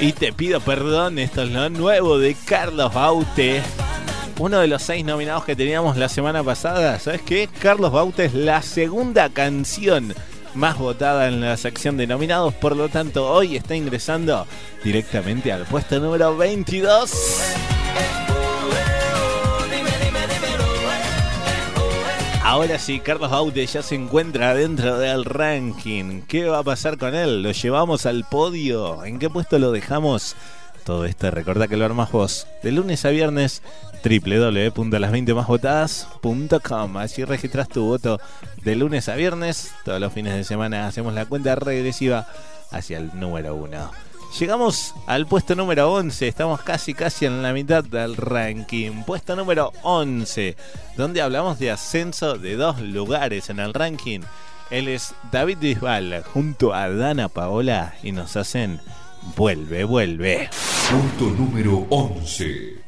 Y te pido perdón, esto es lo nuevo de Carlos Baute. Uno de los seis nominados que teníamos la semana pasada. ¿Sabes qué? Carlos Baute es la segunda canción más votada en la sección de nominados. Por lo tanto, hoy está ingresando directamente al puesto número 22. Ahora sí, Carlos Baute ya se encuentra dentro del ranking. ¿Qué va a pasar con él? ¿Lo llevamos al podio? ¿En qué puesto lo dejamos? Todo esto recordá que lo armas vos. De lunes a viernes, www.las20másvotadas.com. Así registras tu voto de lunes a viernes. Todos los fines de semana hacemos la cuenta regresiva hacia el número uno. Llegamos al puesto número 11, estamos casi casi en la mitad del ranking. Puesto número 11, donde hablamos de ascenso de dos lugares en el ranking. Él es David Bisbal junto a Dana Paola y nos hacen Vuelve, vuelve. Puesto número 11.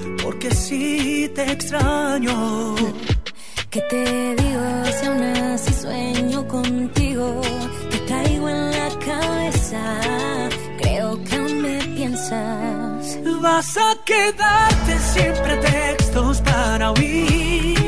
porque sí te extraño. ¿Qué te digo si aún así sueño contigo? Te traigo en la cabeza, creo que aún me piensas. Vas a quedarte sin pretextos para huir.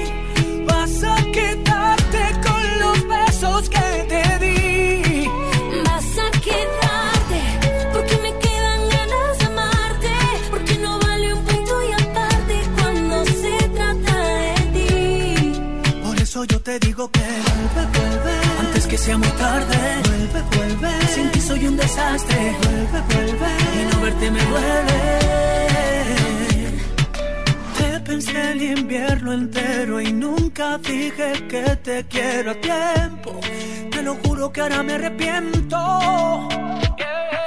Te digo que vuelve, vuelve. Antes que sea muy tarde, vuelve, vuelve. Sin ti soy un desastre, vuelve, vuelve. Y no verte me duele. Te pensé el invierno entero y nunca dije que te quiero a tiempo. Te lo juro que ahora me arrepiento.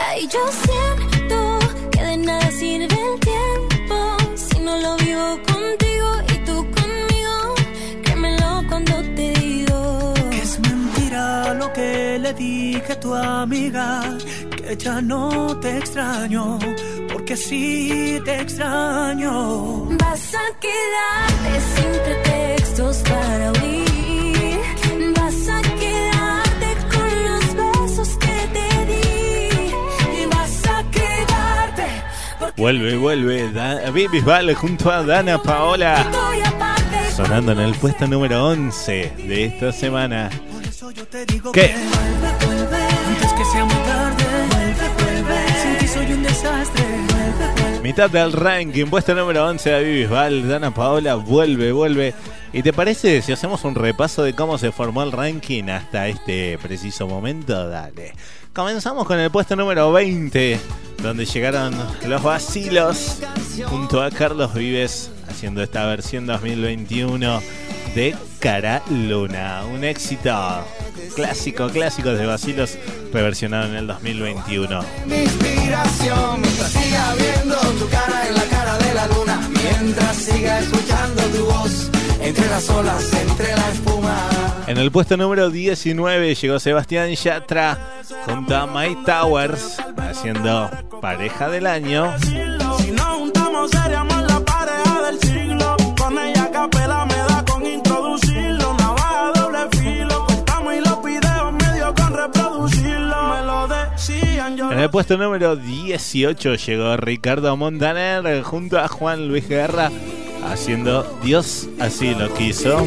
Ay, yo siento que de nada sirve el tiempo si no lo vivo contigo lo que le dije a tu amiga, que ya no te extraño, porque sí te extraño. Vas a quedarte sin pretexto pretextos para huir. Vas a quedarte con los besos que te di. Y vas a quedarte Vuelve, vuelve. Da Baby Val junto a Dana Paola. estoy aparte. Sonando en el puesto número 11 de esta semana. ¿Qué? Mitad del ranking, puesto número 11 de Bisbal, Dana Paola, vuelve, vuelve. ¿Y te parece si hacemos un repaso de cómo se formó el ranking hasta este preciso momento? Dale. Comenzamos con el puesto número 20, donde llegaron los vacilos junto a Carlos Vives haciendo esta versión 2021 de Cara Luna. Un éxito clásico, clásico de vacilos reversionado en el 2021. Mi inspiración mientras siga viendo tu cara en la cara de la luna, mientras siga escuchando tu voz entre las olas, entre la espuma. En el puesto número 19 llegó Sebastián Yatra junto a Mike Towers haciendo pareja del año. Si nos juntamos En el puesto número 18 llegó Ricardo Montaner junto a Juan Luis Guerra haciendo Dios así lo quiso.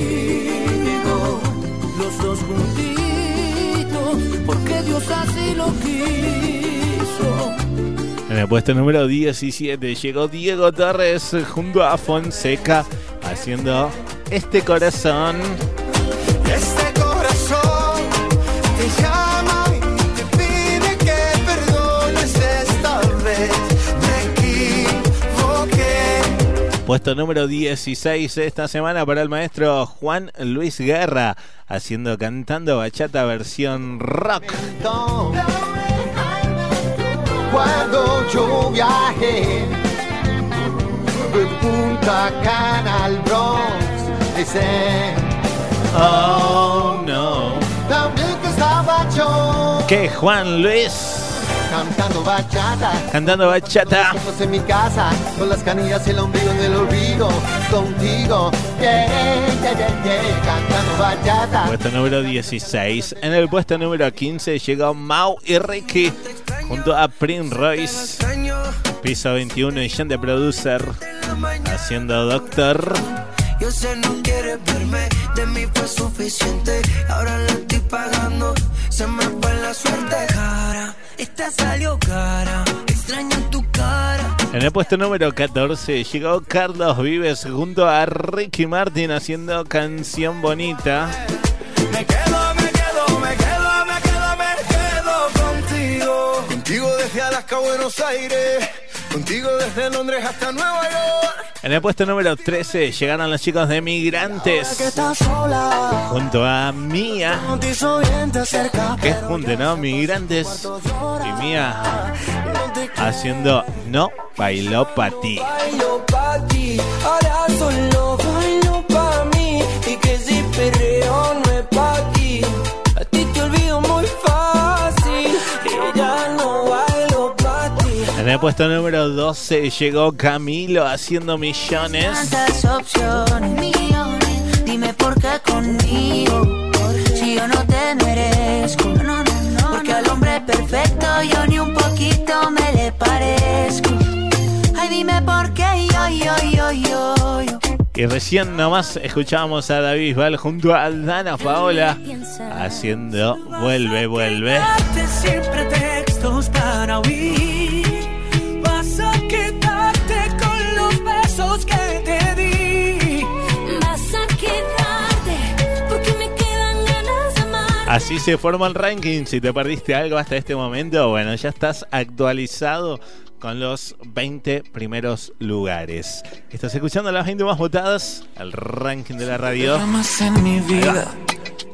Los dos juntitos, porque Dios así lo quiso. En el puesto número 17 llegó Diego Torres junto a Fonseca haciendo este corazón. Este corazón te llama Puesto número 16 esta semana para el maestro Juan Luis Guerra haciendo cantando bachata versión rock. Cuando yo viajé de Punta Cana al Bronx, ese Oh no. también que estaba yo Que Juan Luis cantando bachata. cantando bachata. Ojos en mi casa, con las canillas y el ombligo en el olvido, contigo, yeah, yeah, yeah, yeah, cantando bachata. Puesto número 16. En el puesto número 15 llegó Mau y Ricky junto a Prince Royce. Piso 21 y Jean de Producer haciendo Doctor. Yo sé no quieres verme, de mí fue suficiente. Ahora la estoy pagando, se me fue la suerte. Esta salió cara, extraño tu cara. En el puesto número 14 llegó Carlos Vives junto a Ricky Martin haciendo Canción Bonita. Me quedo, me quedo, me quedo, me quedo, me quedo contigo. Contigo desde Alaska a Buenos Aires. Contigo desde Londres hasta Nueva York. En el puesto número 13 llegaron los chicos de Migrantes junto a Mía. Que junte, ¿no? Migrantes y Mía haciendo No bailó pa' ti. En el puesto número 12 llegó Camilo haciendo millones. Tantas opciones, millones. Dime por qué conmigo. Si yo no te merezco. No, no, no, Porque al hombre perfecto yo ni un poquito me le parezco. Ay, dime por qué yo, yo, yo, yo, yo. Y recién nomás escuchábamos a David Val junto a Dana Paola haciendo Vuelve, vuelve. Darte sin pretextos para huir. Así se forma el ranking. Si te perdiste algo hasta este momento, bueno, ya estás actualizado con los 20 primeros lugares. Estás escuchando las 20 más votadas, el ranking de la radio. en mi vida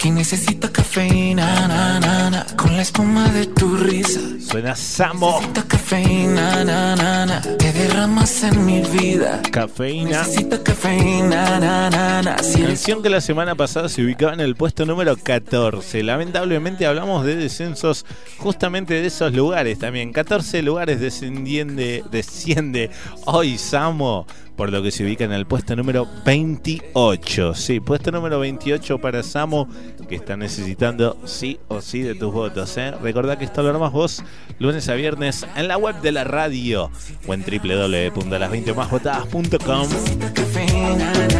que necesito cafeína, na, na, na, con la espuma de tu risa. Suena Samo. Necesito cafeína, na, na, na, te más en mi vida. Cafeína. Necesito cafeína, na, na, na. Si Canción que la semana pasada se ubicaba en el puesto número 14. Lamentablemente hablamos de descensos justamente de esos lugares también. 14 lugares descendiente, desciende hoy Samo, por lo que se ubica en el puesto número 28. Sí, puesto número 28 para Samo, que está necesitando sí o sí de tus votos. ¿eh? Recordá que esto lo armas vos lunes a viernes en la web de la radio o en www.las20másvotadas.com.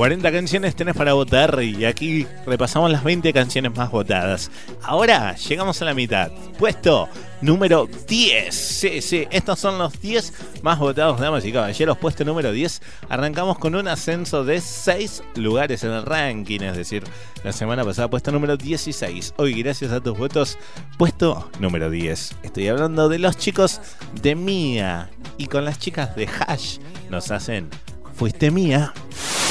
40 canciones tenés para votar y aquí repasamos las 20 canciones más votadas. Ahora llegamos a la mitad. Puesto número 10. Sí, sí, estos son los 10 más votados, damas y caballeros. Puesto número 10. Arrancamos con un ascenso de 6 lugares en el ranking, es decir, la semana pasada puesto número 16. Hoy, gracias a tus votos, puesto número 10. Estoy hablando de los chicos de Mía y con las chicas de Hash nos hacen Fuiste Mía.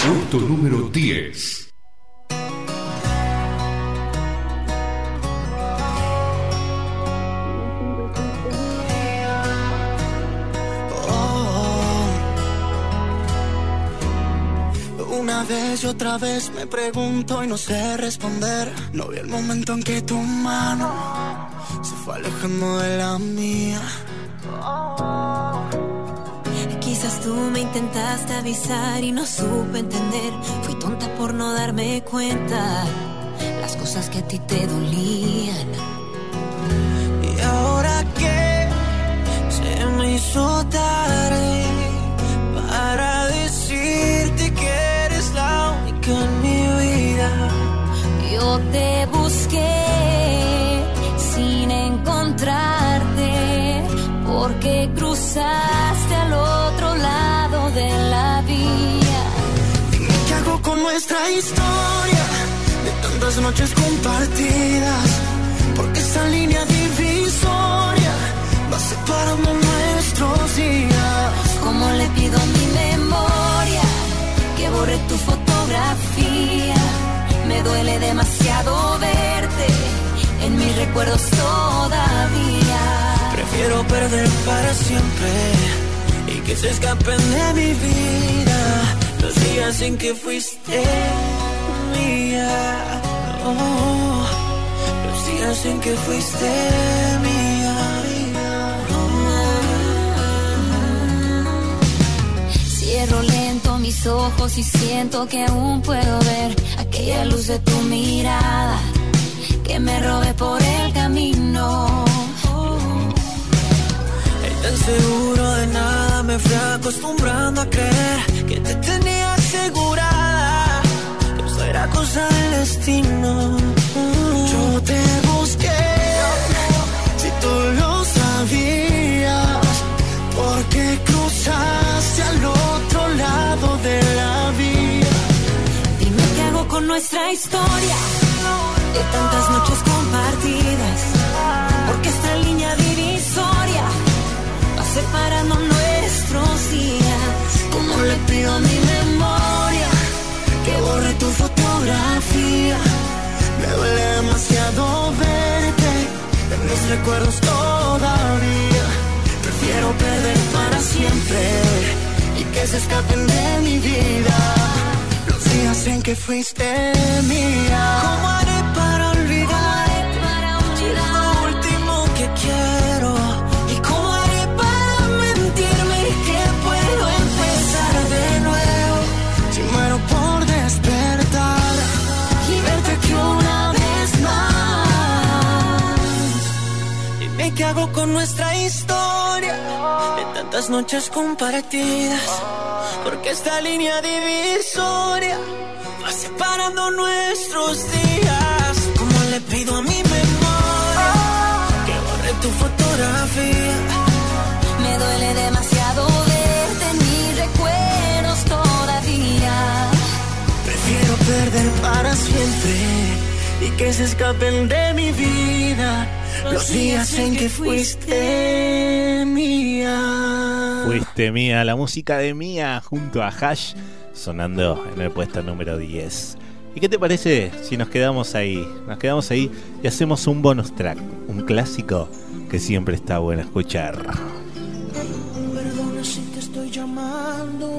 Puesto número 10. Una vez y otra vez me pregunto y no sé responder. No vi el momento en que tu mano se fue alejando de la mía. Quizás tú me intentaste avisar y no supe entender. Fui tonta por no darme cuenta las cosas que a ti te dolían. Y ahora que se me hizo tarde para decirte que eres la única en mi vida. Yo te busqué sin encontrarte porque cruzaste al otro lado de la vía. Dime qué hago con nuestra historia de tantas noches compartidas. Porque esa línea divisoria va separando nuestros días. Como le pido a mi memoria que borre tu fotografía. Me duele demasiado verte en mis recuerdos todavía. Prefiero perder para siempre y que se escapen de mi vida los días en que fuiste mía. Oh, los días en que fuiste mía. Cierro lento mis ojos y siento que aún puedo ver aquella luz de tu mirada que me robé por el camino. Tan seguro de nada me fui acostumbrando a creer que te tenía asegurada. Que eso era cosa del destino. Yo te busqué, si tú lo sabías, porque cruzaste al otro lado de la vía. Dime qué hago con nuestra historia de tantas noches compartidas. Porque esta línea divisoria separando nuestros días. Como le pido a mi memoria que borre tu fotografía. Me duele demasiado verte en mis recuerdos todavía. Prefiero perder para siempre y que se escapen de mi vida los días en que fuiste mía. Hago con nuestra historia de tantas noches compartidas. Porque esta línea divisoria va separando nuestros días. Como le pido a mi memoria que borre tu fotografía. Me duele demasiado verte en mis recuerdos todavía. Prefiero perder para siempre y que se escapen de mi vida los días en que fuiste mía. Fuiste Mía, la música de Mía junto a Hash sonando en el puesto número 10. ¿Y qué te parece si nos quedamos ahí? Nos quedamos ahí y hacemos un bonus track, un clásico que siempre está bueno escuchar.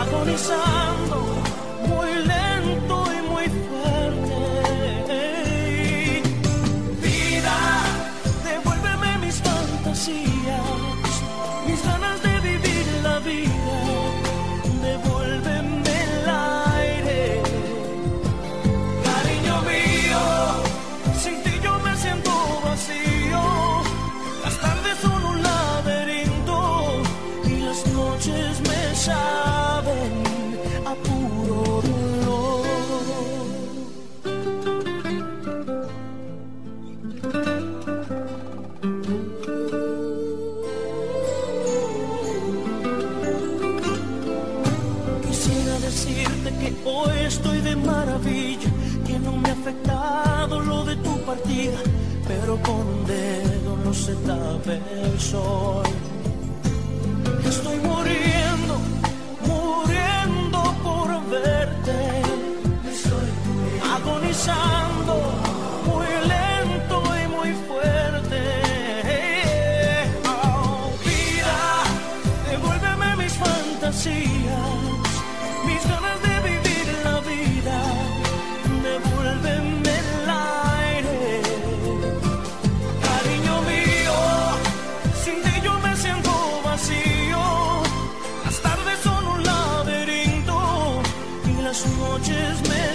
Agonizando, muy lento y se tapa el sol. Estoy muriendo, muriendo por verte. Agonizando,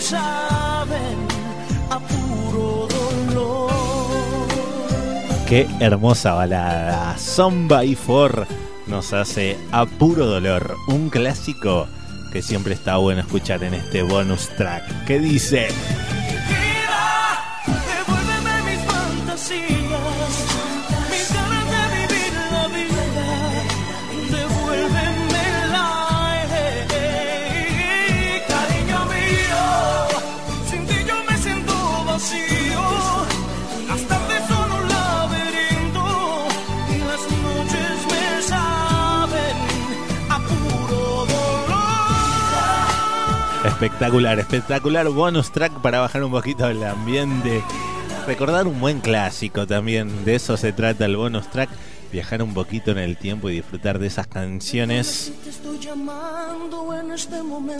saben a puro dolor. Qué hermosa balada. Zomba y For nos hace a puro dolor. Un clásico que siempre está bueno escuchar en este bonus track. ¿Qué dice? Espectacular, espectacular bonus track para bajar un poquito el ambiente. Recordar un buen clásico también. De eso se trata el bonus track. Viajar un poquito en el tiempo y disfrutar de esas canciones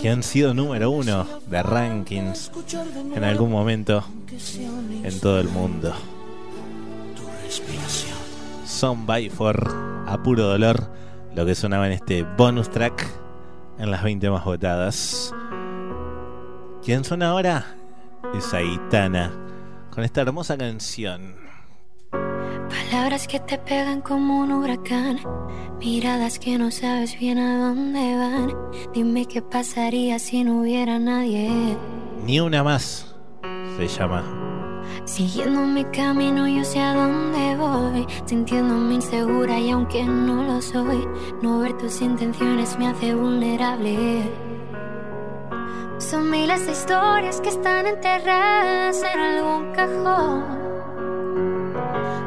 que han sido número uno de rankings en algún momento en todo el mundo. Son by for a puro dolor lo que sonaba en este bonus track en las 20 más votadas. ¿Quién suena ahora? Es Aitana con esta hermosa canción. Palabras que te pegan como un huracán. Miradas que no sabes bien a dónde van. Dime qué pasaría si no hubiera nadie. Ni una más se llama. Siguiendo mi camino, yo sé a dónde voy. Sintiéndome insegura y aunque no lo soy, no ver tus intenciones me hace vulnerable. Son miles de historias que están enterradas en algún cajón.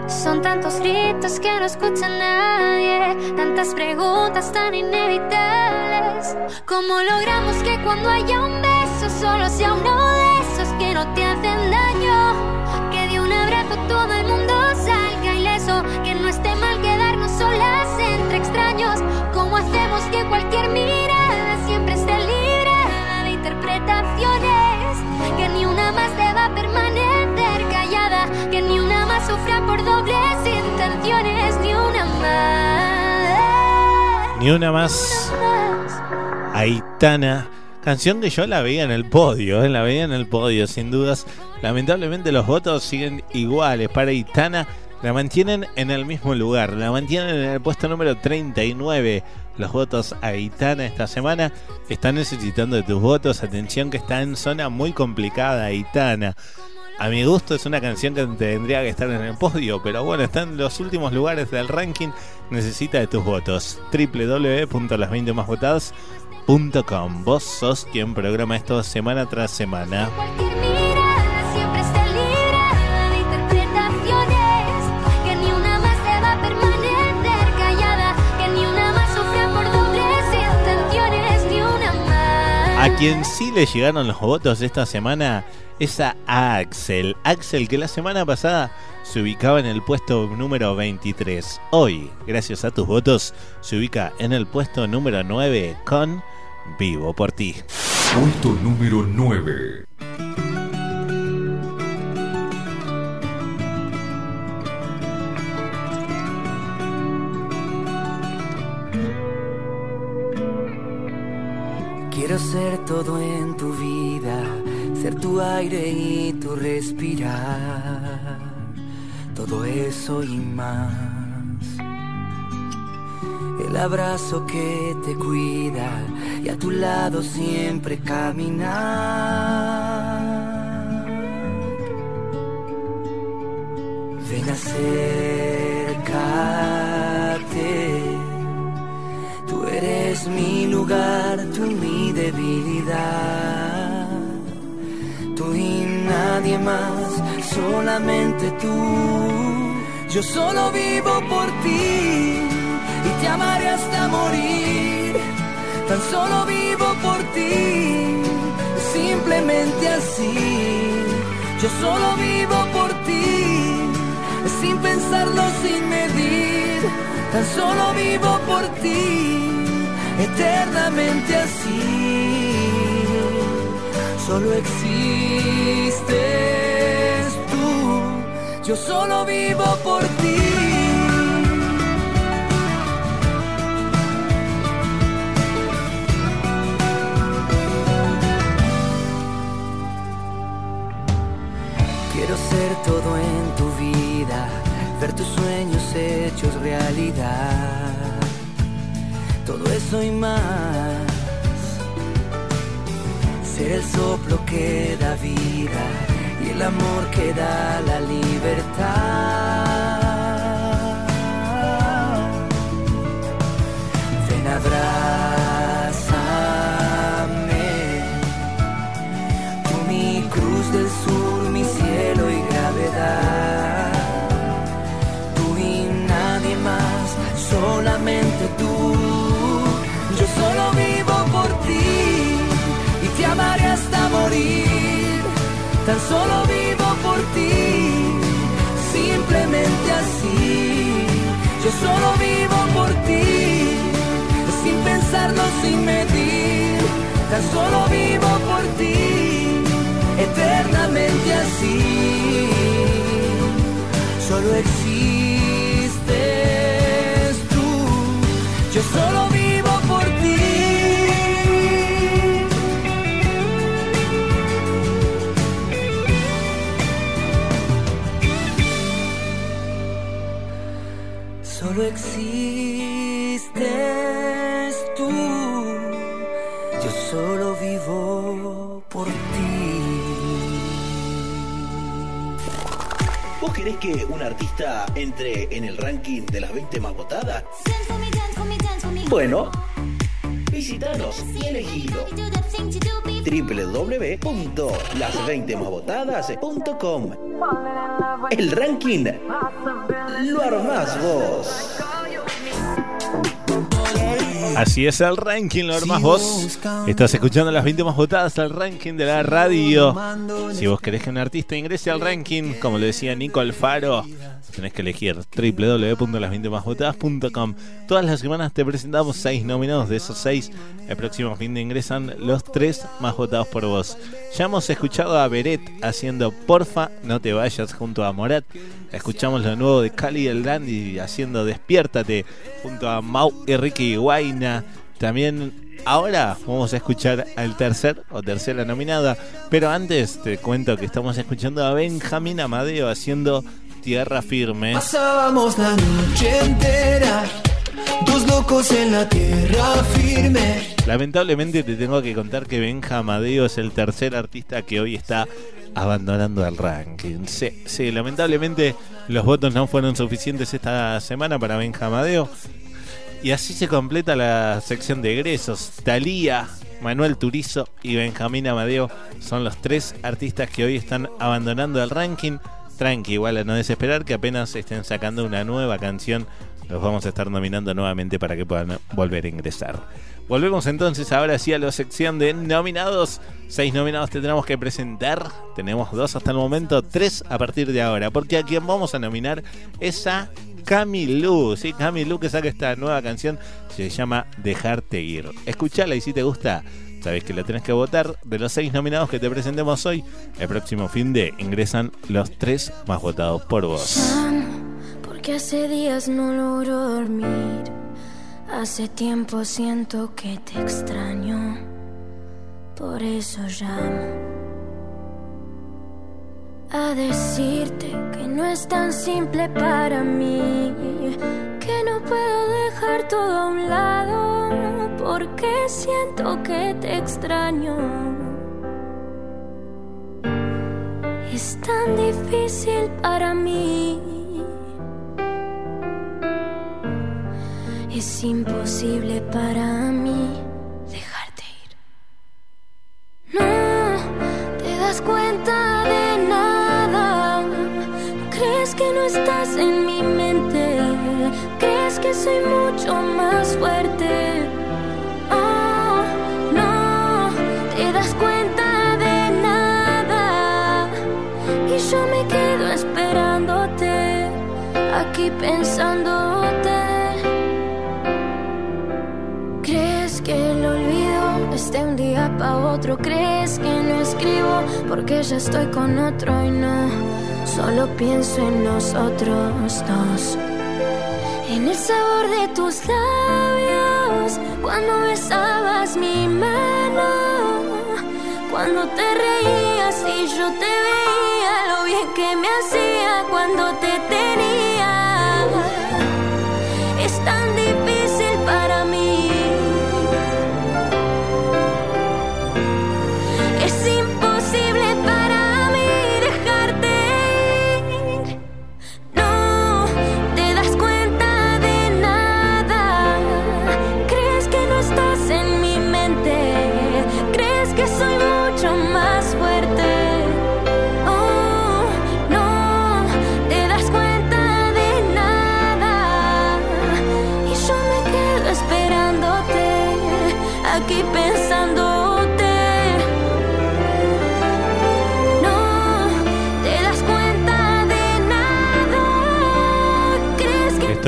Son tantos gritos que no escucha nadie, tantas preguntas tan inevitables. ¿Cómo logramos que cuando haya un beso solo sea uno de esos que no te hacen daño? Que de un abrazo todo el mundo salga ileso, que no esté mal quedarnos solas entre extraños. ¿Cómo hacemos que cualquier mirada Que ni una más deba permanecer callada, que ni una más sufra por dobles intenciones, ni una más. Ni una más. Aitana. Canción que yo la veía en el podio, eh, la veía en el podio, sin dudas. Lamentablemente los votos siguen iguales para Aitana. La mantienen en el mismo lugar, la mantienen en el puesto número 39. Los votos a Aitana esta semana están necesitando de tus votos. Atención que está en zona muy complicada Aitana. A mi gusto es una canción que tendría que estar en el podio, pero bueno, está en los últimos lugares del ranking. Necesita de tus votos. www.las20másvotadas.com. Vos sos quien programa esto semana tras semana. A quien sí le llegaron los votos esta semana es a Axel. Axel que la semana pasada se ubicaba en el puesto número 23. Hoy, gracias a tus votos, se ubica en el puesto número 9 con Vivo por ti. Puesto número 9. Quiero ser todo en tu vida, ser tu aire y tu respirar, todo eso y más. El abrazo que te cuida y a tu lado siempre caminar. Ven acércate. Eres mi lugar, tú mi debilidad. Tú y nadie más, solamente tú. Yo solo vivo por ti y te amaré hasta morir. Tan solo vivo por ti, simplemente así. Yo solo vivo por ti, sin pensarlo, sin medir. Tan solo vivo por ti, eternamente así. Solo existes tú, yo solo vivo por ti. Quiero ser todo en tu vida, ver tus sueños hechos realidad. Todo eso y más. Ser el soplo que da vida y el amor que da la libertad. Tan solo vivo por ti, simplemente así. Yo solo vivo por ti, sin pensarlo, sin medir. Tan solo vivo por ti, eternamente así. Solo existes que un artista entre en el ranking de las 20 más votadas? Bueno, visitanos y elegilo www.las20másvotadas.com El ranking lo armás vos. Así es el ranking, lo armás vos. Estás escuchando las 20 más votadas al ranking de la radio. Si vos querés que un artista ingrese al ranking, como le decía Nico Alfaro, tenés que elegir www.las20másvotadas.com. Todas las semanas te presentamos seis nominados. De esos seis, el próximo fin de ingresan los tres más votados por vos. Ya hemos escuchado a Beret haciendo Porfa, no te vayas junto a Morat. Escuchamos lo nuevo de Cali el Dandy haciendo Despiértate junto a Mau y Ricky También ahora vamos a escuchar al tercer o tercera nominada. Pero antes te cuento que estamos escuchando a Benjamín Amadeo haciendo Tierra Firme. Pasábamos la noche entera, dos locos en la tierra firme. Lamentablemente te tengo que contar que Benja Amadeo es el tercer artista que hoy está abandonando el ranking. Sí, sí, lamentablemente los votos no fueron suficientes esta semana para Benja Amadeo. Y así se completa la sección de egresos. Talía, Manuel Turizo y Benjamín Amadeo son los tres artistas que hoy están abandonando el ranking. Tranqui, igual a no desesperar que apenas estén sacando una nueva canción, los vamos a estar nominando nuevamente para que puedan volver a ingresar. Volvemos entonces ahora sí a la sección de nominados. Seis nominados tendremos que presentar. Tenemos dos hasta el momento, tres a partir de ahora. Porque a quien vamos a nominar es a Camilú. Sí, Camilú que saca esta nueva canción. Se llama Dejarte ir. Escuchala y si te gusta, sabes que la tenés que votar. De los seis nominados que te presentemos hoy, el próximo fin de ingresan los tres más votados por vos. Porque hace días no logro dormir. Hace tiempo siento que te extraño. Por eso llamo. A decirte que no es tan simple para mí. Que no puedo dejar todo a un lado. Porque siento que te extraño. Es tan difícil para mí. Es imposible para mí dejarte ir. No te das cuenta soy mucho más fuerte. Oh, no te das cuenta de nada. Y yo me quedo esperándote. Aquí pensándote. ¿Crees que el olvido esté un día pa' otro? ¿Crees que no escribo porque ya estoy con otro y no? Solo pienso en nosotros dos. Sabor de tus labios, cuando besabas mi mano, cuando te reías y yo te veía, lo bien que me hacía cuando te tenía.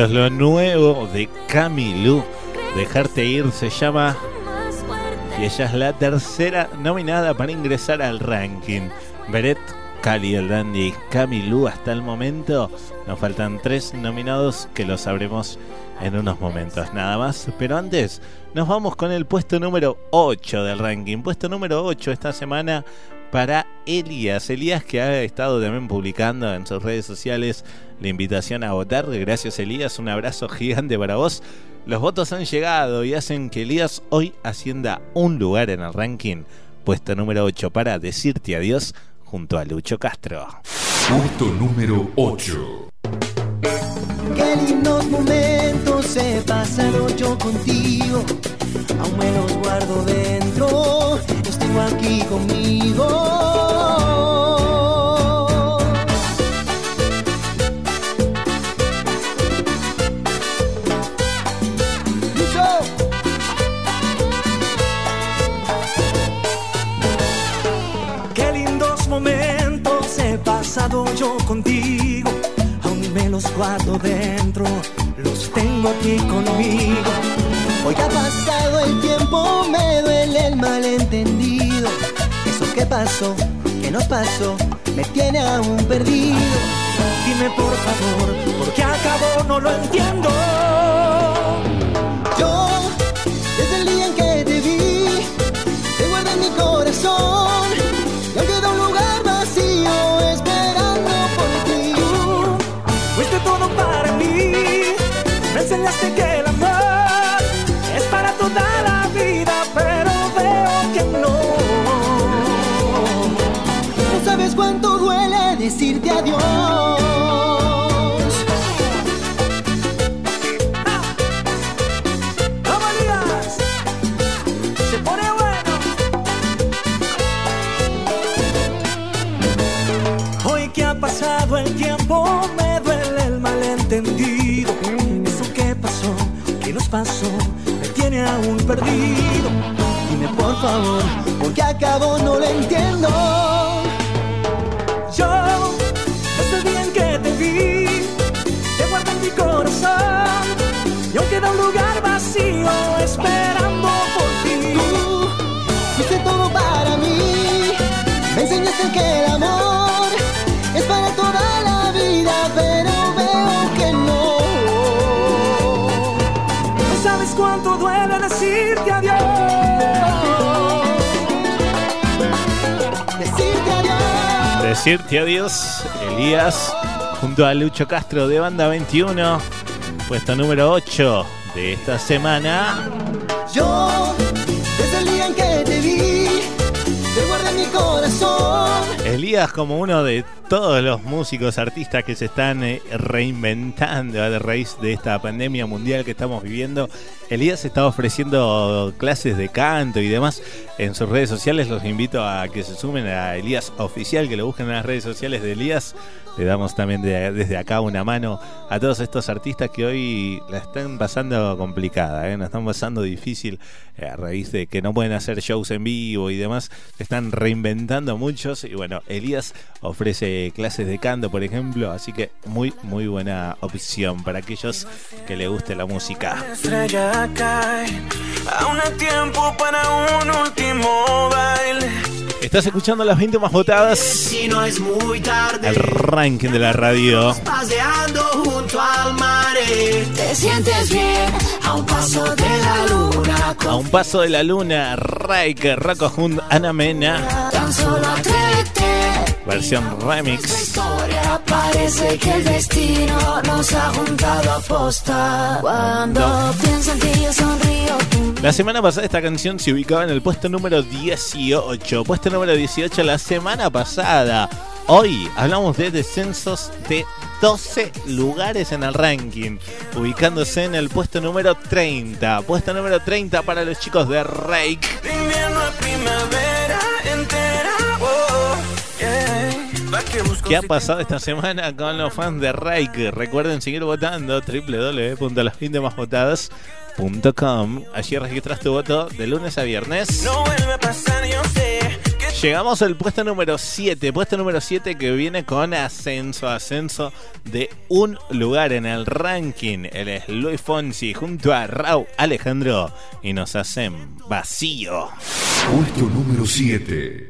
Es lo nuevo de Camilú. Dejarte ir se llama. Y ella es la tercera nominada para ingresar al ranking. Beret, Cali, el Dandy y Camilú hasta el momento. Nos faltan tres nominados que lo sabremos en unos momentos nada más. Pero antes, nos vamos con el puesto número 8 del ranking. Puesto número 8 esta semana para Elías. Elías que ha estado también publicando en sus redes sociales la invitación a votar. Gracias Elías, un abrazo gigante para vos. Los votos han llegado y hacen que Elías hoy ascienda un lugar en el ranking. Puesto número 8 para decirte adiós junto a Lucho Castro. Puesto número 8. Qué lindos momentos he pasado yo contigo. Aún me los guardo dentro. Los tengo aquí conmigo. Yo contigo. Aún me los guardo dentro, los tengo aquí conmigo. Hoy ha pasado el tiempo, me duele el malentendido. Eso que pasó, que nos pasó, me tiene aún perdido. Dime por favor, ¿por qué acabó? No lo entiendo. Yo, desde el día en que te vi, te guardé en mi corazón. Enseñaste que el amor toda la vida, pero veo que no. No sabes cuánto duele decirte adiós. Perdido. Dime por favor, ¿por qué acabó? No lo entiendo. Yo, desde el día en que te vi, te guardo en mi corazón. Y aún queda un lugar vacío esperando por ti. Tú todo para mí. Me enseñaste que el Decirte adiós, Elías, junto a Lucho Castro de Banda 21, puesto número 8 de esta semana. Yo, desde el día en que te vi, te guardé mi corazón. Elías como uno de todos los músicos, artistas que se están eh, reinventando a raíz de esta pandemia mundial que estamos viviendo. Elías está ofreciendo clases de canto y demás en sus redes sociales. Los invito a que se sumen a Elías Oficial, que lo busquen en las redes sociales de Elías. Le damos también de- desde acá una mano a todos estos artistas que hoy la están pasando complicada, ¿eh? la están pasando difícil eh, a raíz de que no pueden hacer shows en vivo y demás. Están reinventando muchos y bueno, Elías ofrece clases de canto, por ejemplo, así que muy, muy buena opción para aquellos que le guste la música. estrella cae. Aún hay tiempo para un último baile. Estás escuchando las 20 más votadas, Si no es muy tarde, el ranking de la radio. paseando junto al mar. Te sientes bien a un paso de la luna. A un paso de la luna, Raike, Rocco Hund, Ana Mena, Tan solo atrévete. Versión remix. Historia parece que el destino nos ha juntado a posta. Cuando pienso en ti yo sonrío. La semana pasada esta canción se ubicaba en el puesto número 18. Puesto número 18 la semana pasada. Hoy hablamos de descensos de 12 lugares en el ranking, ubicándose en el puesto número 30. Puesto número 30 para los chicos de Rake. De invierno a primavera ¿Qué ha pasado esta semana con los fans de Rake? Recuerden seguir votando www.lasfindemásvotadas.com. Allí registras tu voto de lunes a viernes. No vuelve a pasar, yo sé. Que Llegamos al puesto número 7, puesto número 7 que viene con ascenso, ascenso de un lugar en el ranking. Él es Luis Fonsi junto a Raúl Alejandro y nos hacen vacío. Puesto número 7.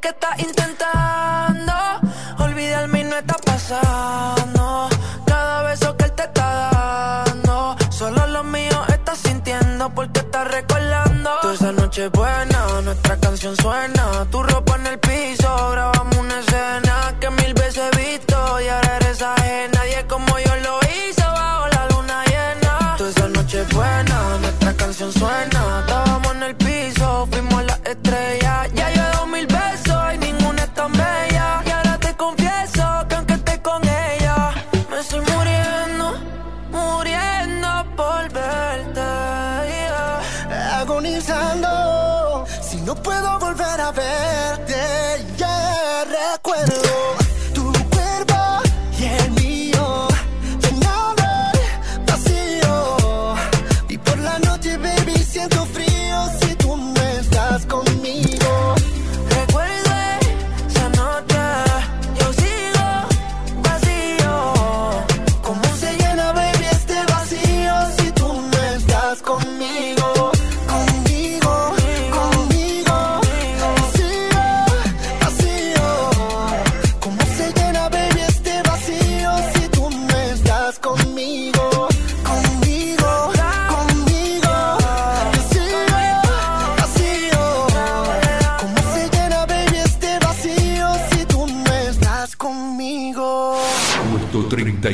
Que estás intentando olvidarme y no está pasando. Cada beso que él te está dando, solo lo mío estás sintiendo porque estás recordando. Toda esa noche buena, nuestra canción suena. Tu ropa en el piso, grabamos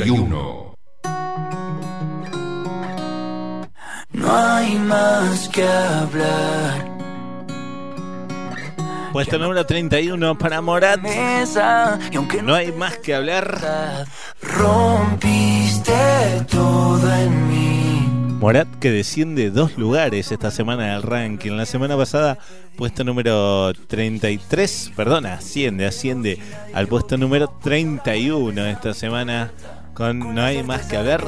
31. No hay más que hablar. Puesto número 31 para Morat. Mesa, y aunque No hay más que hablar. rompiste todo en mí. Morat que desciende dos lugares esta semana del ranking. La semana pasada, puesto número 33, perdona, asciende, asciende al puesto número 31 esta semana con No hay más que hablar.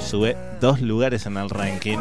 Sube dos lugares en el ranking.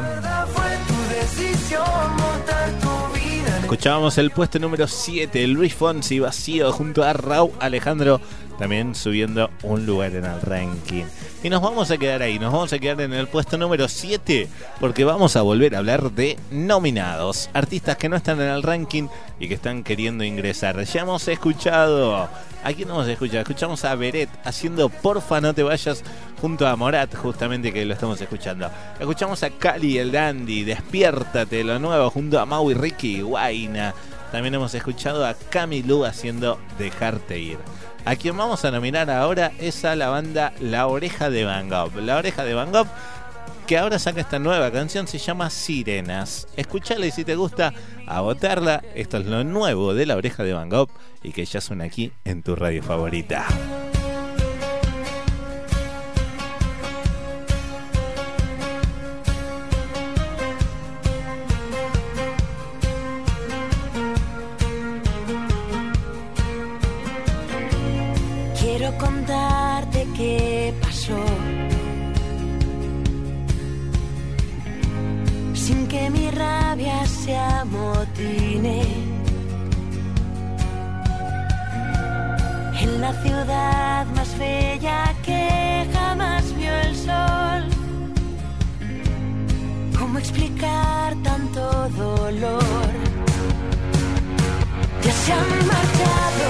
Escuchábamos el puesto número 7, Luis Fonsi vacío junto a Raúl Alejandro, también subiendo un lugar en el ranking. Y nos vamos a quedar ahí, nos vamos a quedar en el puesto número 7 porque vamos a volver a hablar de nominados, artistas que no están en el ranking y que están queriendo ingresar. Ya hemos escuchado, ¿a quién hemos escuchado? Escuchamos a Beret haciendo Porfa no te vayas junto a Morat, justamente que lo estamos escuchando. Escuchamos a Cali el Dandy, Despiértate, lo nuevo junto a Mau y Ricky, Guaina. También hemos escuchado a Camilú haciendo Dejarte ir. A quien vamos a nominar ahora es a la banda La Oreja de Van Gogh. La Oreja de Van Gogh que ahora saca esta nueva canción, se llama Sirenas. Escuchala y si te gusta, a votarla. Esto es lo nuevo de La Oreja de Van Gogh y que ya suena aquí en tu radio favorita. Se amotine. En la ciudad más bella que jamás vio el sol. ¿Cómo explicar tanto dolor? Ya se han marchado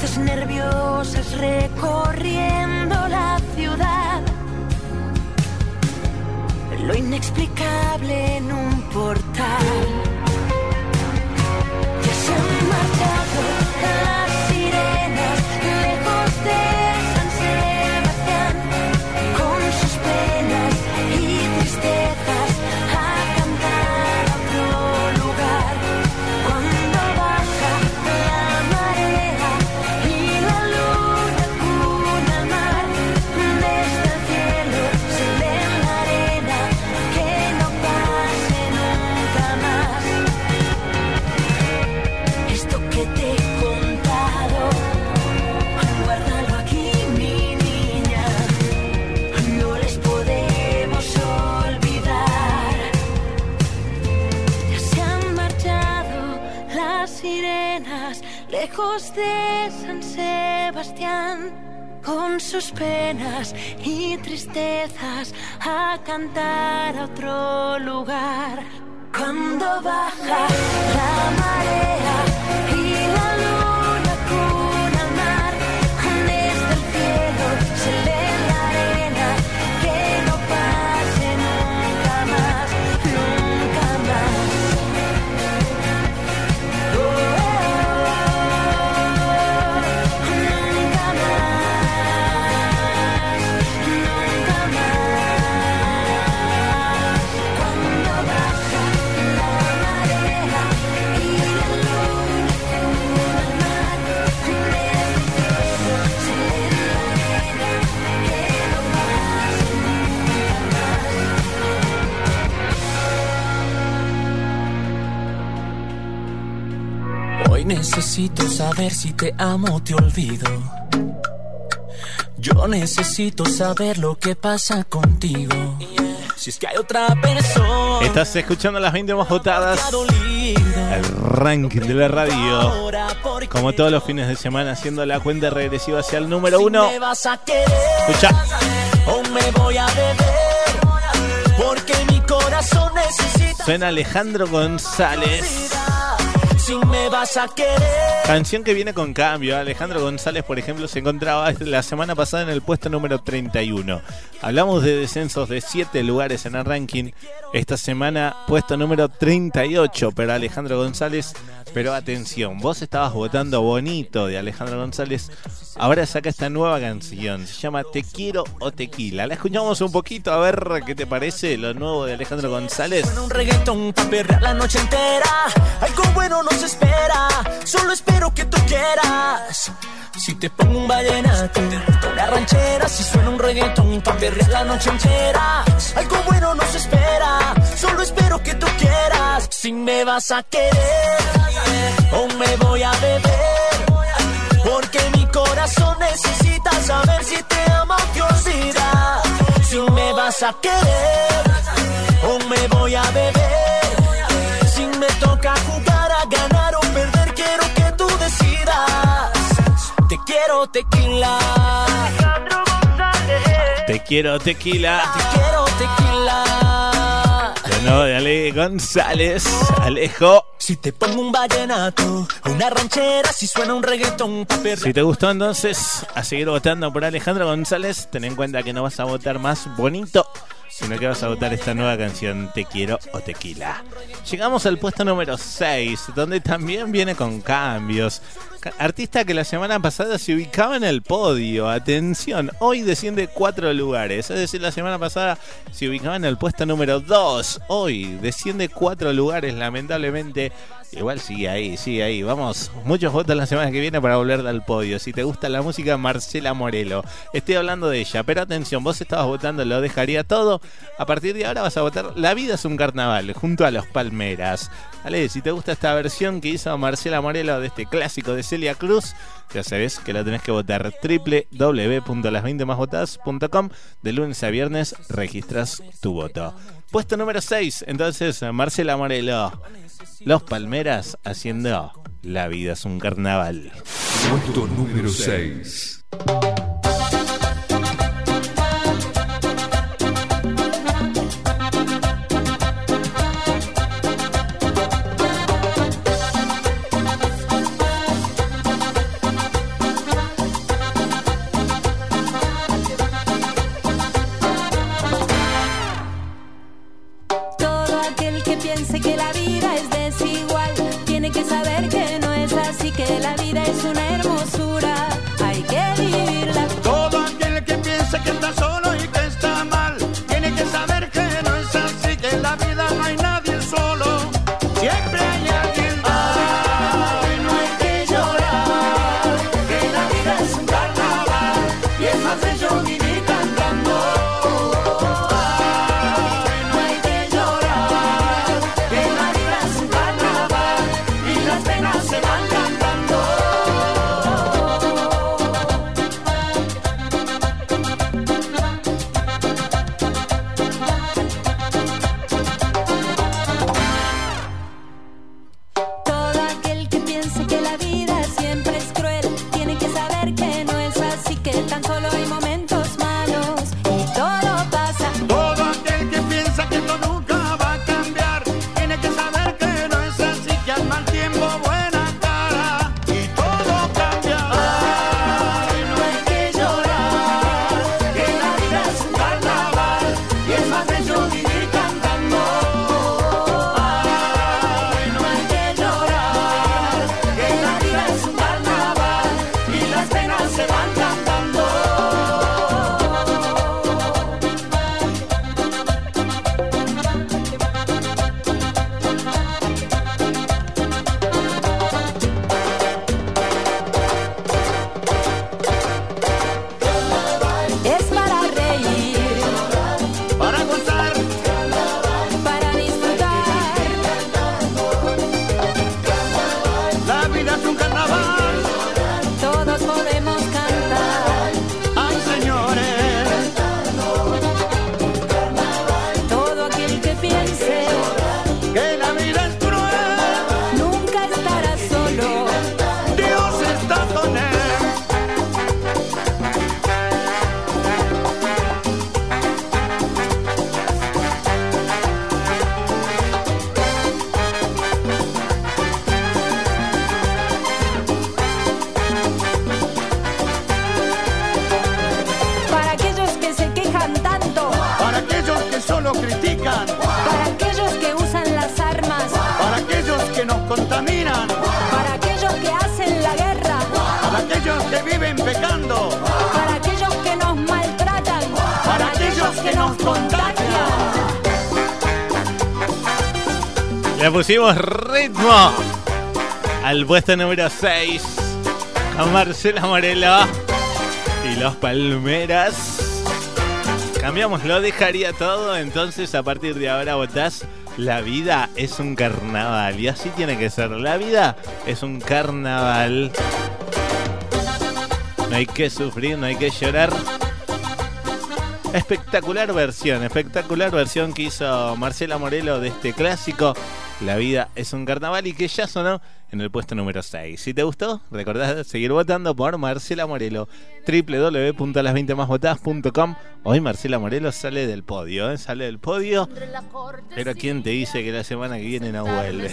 Luces nerviosas recorriendo la ciudad. Lo inexplicable en un portal. De San Sebastián, con sus penas y tristezas, a cantar a otro lugar. Cuando baja la marea necesito saber si te amo o te olvido. Yo necesito saber lo que pasa contigo. Si es que hay otra persona. Estás escuchando las 20 más votadas. El ranking de la radio. Como todos los fines de semana, haciendo la cuenta regresiva hacia el número uno. Escucha. o me voy a beber. Porque mi corazón necesita. Suena Alejandro González. Canción que viene con cambio. Alejandro González, por ejemplo, se encontraba la semana pasada en el puesto número 31. Hablamos de descensos de 7 lugares en el ranking. Esta semana, puesto número 38 para Alejandro González. Pero atención, vos estabas votando bonito de Alejandro González. Ahora saca esta nueva canción. Se llama Te quiero o tequila. La escuchamos un poquito a ver qué te parece lo nuevo de Alejandro González. Si te pongo un vallenato, una ranchera. Si suena un reggaetón pa' perrear la noche entera. Algo bueno nos espera. Solo espero que tú quieras. Si me vas a querer o me voy a beber. Porque mi corazón necesita saber si te amo o te olvida. Si me vas a querer o me voy a beber. Quiero tequila. Te quiero tequila. Te quiero tequila. De nuevo de Ale González. Alejo. Si te pongo un vallenato, una ranchera, si suena un reggaetón. Si te gustó entonces a seguir votando por Alejandro González, ten en cuenta que no vas a votar más bonito, sino que vas a votar esta nueva canción Te quiero o Tequila. Llegamos al puesto número 6, donde también viene con cambios. Artista que la semana pasada se ubicaba en el podio. Atención, hoy desciende cuatro lugares. Es decir, la semana pasada se ubicaba en el puesto número 2. Hoy desciende cuatro lugares, lamentablemente. Igual sigue ahí, sigue ahí. Vamos, muchos votos la semana que viene para volver al podio. Si te gusta la música, Marcela Morelo. Estoy hablando de ella, pero atención, vos estabas votando Lo Dejaría Todo. A partir de ahora vas a votar La Vida es un Carnaval, junto a los Palmeras. Vale, si te gusta esta versión que hizo Marcela Morelo de este clásico de Celia Cruz, ya sabes que la tenés que votar www.las20másvotadas.com de lunes a viernes registras tu voto. Puesto número 6, entonces Marcela Morelo. Los Palmeras haciendo La vida es un carnaval. Puesto número 6. Ritmo al puesto número 6 a Marcela Morelo y los Palmeras. Cambiamos, lo dejaría todo, entonces a partir de ahora votás. La vida es un carnaval y así tiene que ser. La vida es un carnaval. No hay que sufrir, no hay que llorar. Espectacular versión, espectacular versión que hizo Marcela Morelo de este clásico. La vida es un carnaval y que ya sonó en el puesto número 6. Si te gustó, recordá seguir votando por Marcela Morelo. www.las20másvotadas.com. Hoy Marcela Morelo sale del podio, ¿eh? sale del podio. Pero ¿quién te dice que la semana que viene no vuelve?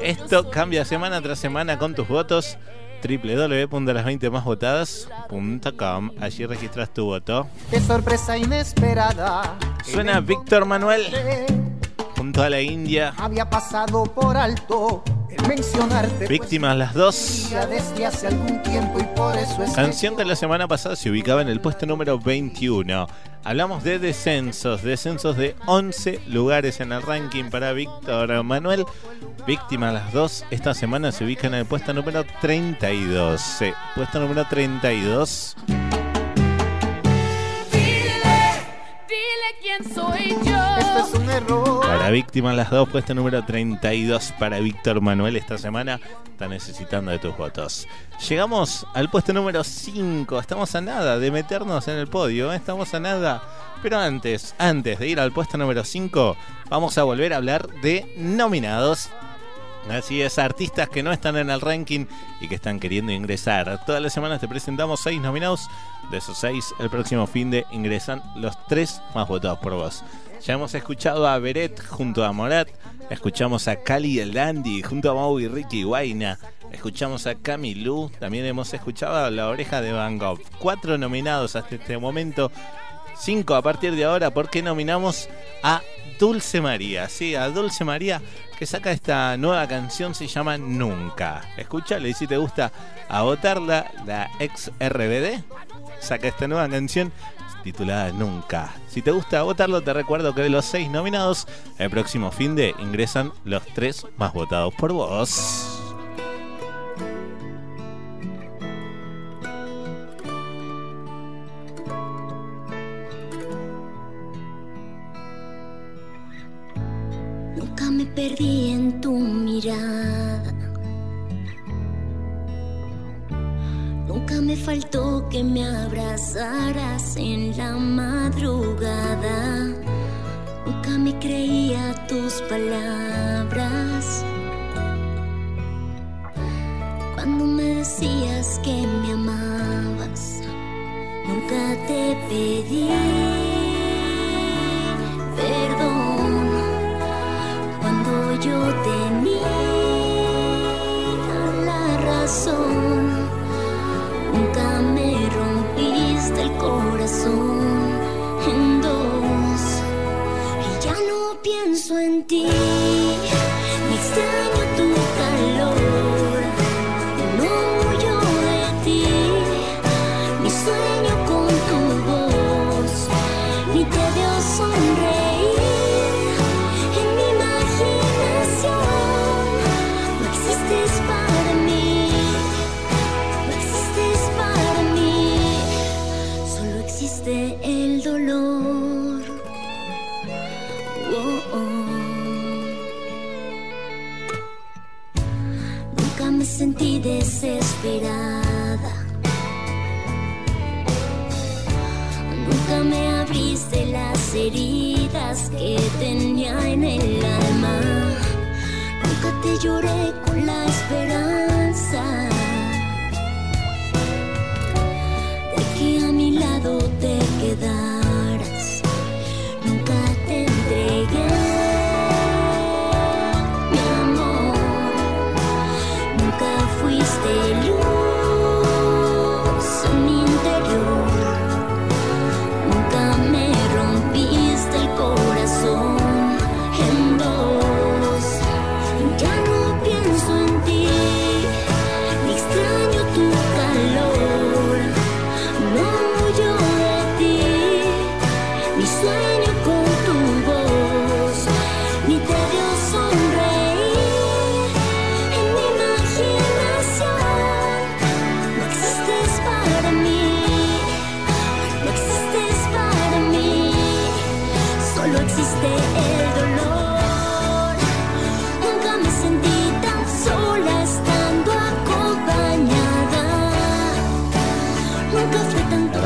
Esto cambia semana tras semana con tus votos www.las20másvotadas.com. Allí registras tu voto. Qué sorpresa inesperada. Suena Víctor Manuel junto a la India. Había pasado por alto el mencionarte. pues, Víctimas las dos. desde hace algún tiempo y por eso es Canción que la semana pasada se ubicaba en el puesto número 21. Hablamos de descensos, descensos de 11 lugares en el ranking para Víctor Manuel. Víctima las dos, esta semana se ubica en el puesto número 32. Sí, puesto número 32. Dile quién soy yo. Para Víctima las dos, puesto número 32 para Víctor Manuel esta semana. Está necesitando de tus votos. Llegamos al puesto número 5. Estamos a nada de meternos en el podio. ¿eh? Estamos a nada. Pero antes, antes de ir al puesto número 5, vamos a volver a hablar de nominados. Así es, artistas que no están en el ranking y que están queriendo ingresar. Todas las semanas te presentamos seis nominados. De esos seis, el próximo fin de ingresan los tres más votados por vos. Ya hemos escuchado a Beret junto a Morat. Escuchamos a Cali el Dandy junto a Mau y Ricky Guaina. Escuchamos a Camilú. También hemos escuchado a La Oreja de Van Gogh. Cuatro nominados hasta este momento. Cinco a partir de ahora porque nominamos a Dulce María. Sí, a Dulce María que saca esta nueva canción. Se llama Nunca. Escúchale y si te gusta a votarla, la ex RBD saca esta nueva canción titulada Nunca. Si te gusta votarlo, te recuerdo que de los seis nominados, el próximo fin de ingresan los tres más votados por vos. Nunca me perdí en tu mirada. Nunca me faltó que me abrazaras en la madrugada. Nunca me creía tus palabras. Cuando me decías que me amabas, nunca te pedí perdón cuando yo tenía la razón. Corazón en dos y ya no pienso en ti. Me Nunca me abriste las heridas que tenía en el alma. Nunca te lloré con la esperanza de que a mi lado te quedaras.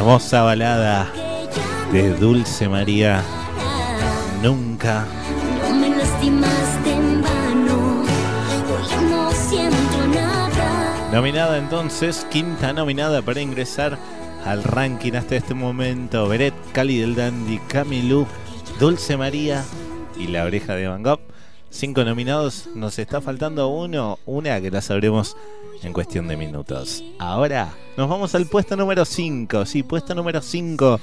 Hermosa balada de Dulce María. Nunca. No me lastimaste en vano, hoy no siento nada. Nominada entonces, quinta nominada para ingresar al ranking hasta este momento. Beret, Cali del Dandy, Camilú, Dulce María y La Oreja de Van Gogh. Cinco nominados, nos está faltando uno, una que la sabremos en cuestión de minutos. Ahora nos vamos al puesto número 5, sí, puesto número 5,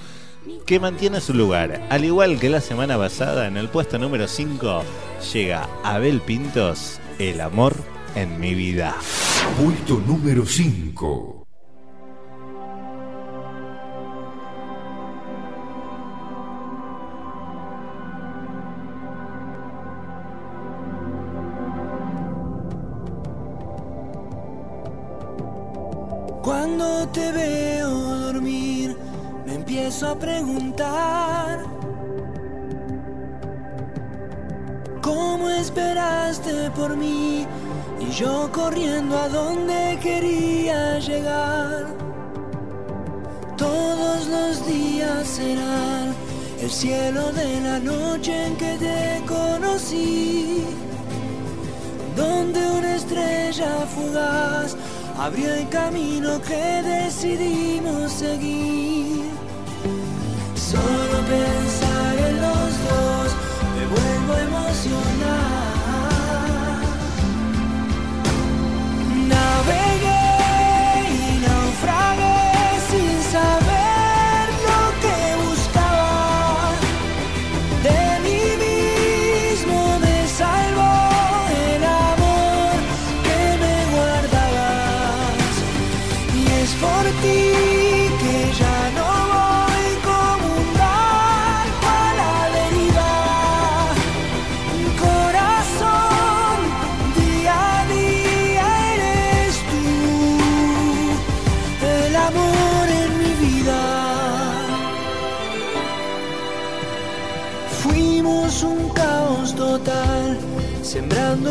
que mantiene su lugar. Al igual que la semana pasada, en el puesto número 5 llega Abel Pintos, El amor en mi vida. Puesto número 5. Cuando te veo dormir, me empiezo a preguntar ¿Cómo esperaste por mí? Y yo corriendo a donde quería llegar. Todos los días serán el cielo de la noche en que te conocí donde una estrella fugaz abrió el camino que decidimos seguir. Solo pensar en los dos me vuelvo a emocionar.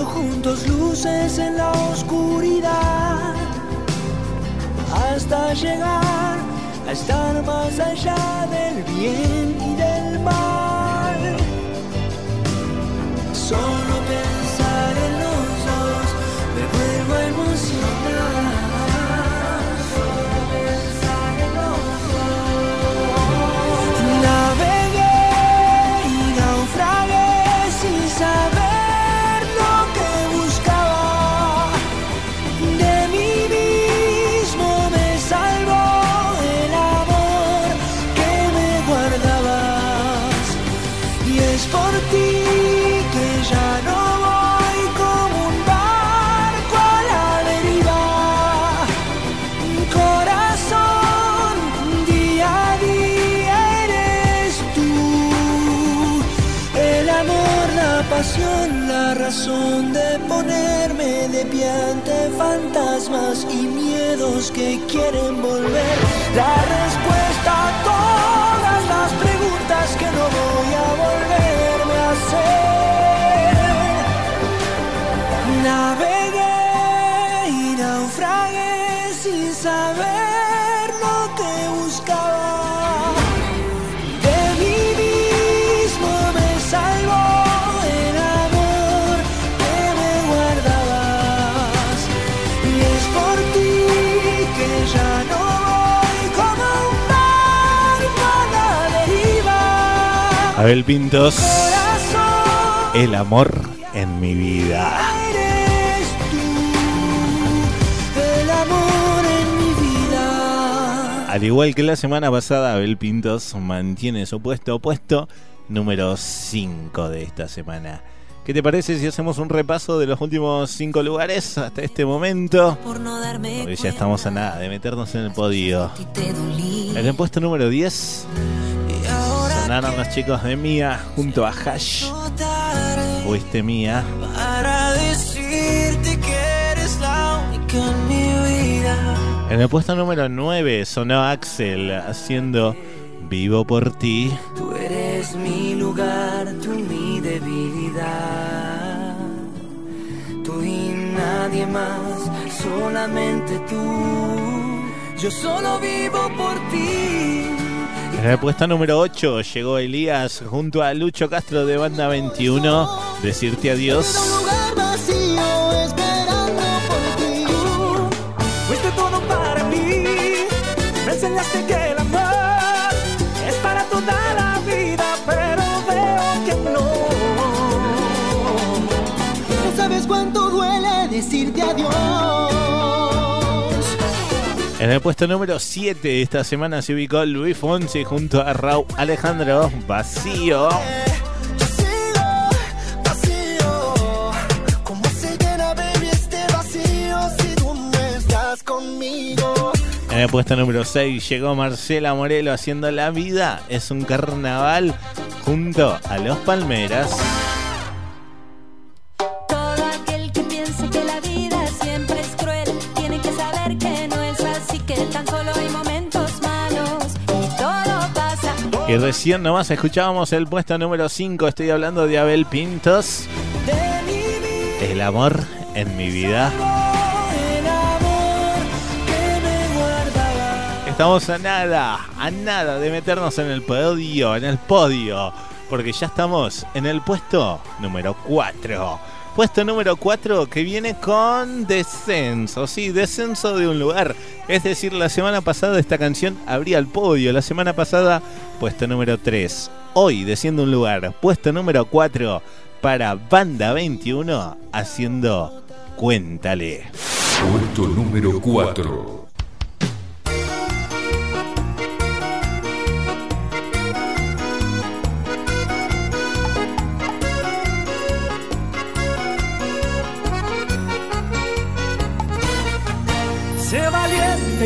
Juntos luces en la oscuridad, hasta llegar a estar más allá del bien La Abel Pintos, El amor en mi vida. Al igual que la semana pasada, Abel Pintos mantiene su puesto puesto número 5 de esta semana. ¿Qué te parece si hacemos un repaso de los últimos 5 lugares hasta este momento? Porque ya estamos a nada de meternos en el podio. En el puesto número 10 los chicos de Mía junto a Hash. Fuiste Mía. Para decirte que eres la única en mi vida. En el puesto número 9 sonó Axel haciendo Vivo por ti. Tú eres mi lugar, tú mi debilidad. Tú y nadie más, solamente tú. Yo solo vivo por ti. En número 8 llegó Elías junto a Lucho Castro de Banda 21. Decirte adiós. decirte adiós. En el puesto número 7 esta semana se ubicó Luis Fonsi junto a Raúl Alejandro. Vacío. Vacío, ¿cómo se llena, baby, este? En el puesto número 6 llegó Marcela Morelo haciendo La Vida es un carnaval junto a Los Palmeras. Y recién nomás escuchábamos el puesto número 5. Estoy hablando de Abel Pintos. El amor en mi vida. Estamos a nada, a nada de meternos en el podio, en el podio. Porque ya estamos en el puesto número 4. Puesto número 4 que viene con descenso, sí, descenso de un lugar. Es decir, la semana pasada esta canción abría el podio, la semana pasada puesto número 3. Hoy desciende un lugar, puesto número 4 para Banda 21 haciendo Cuéntale. Puesto número 4.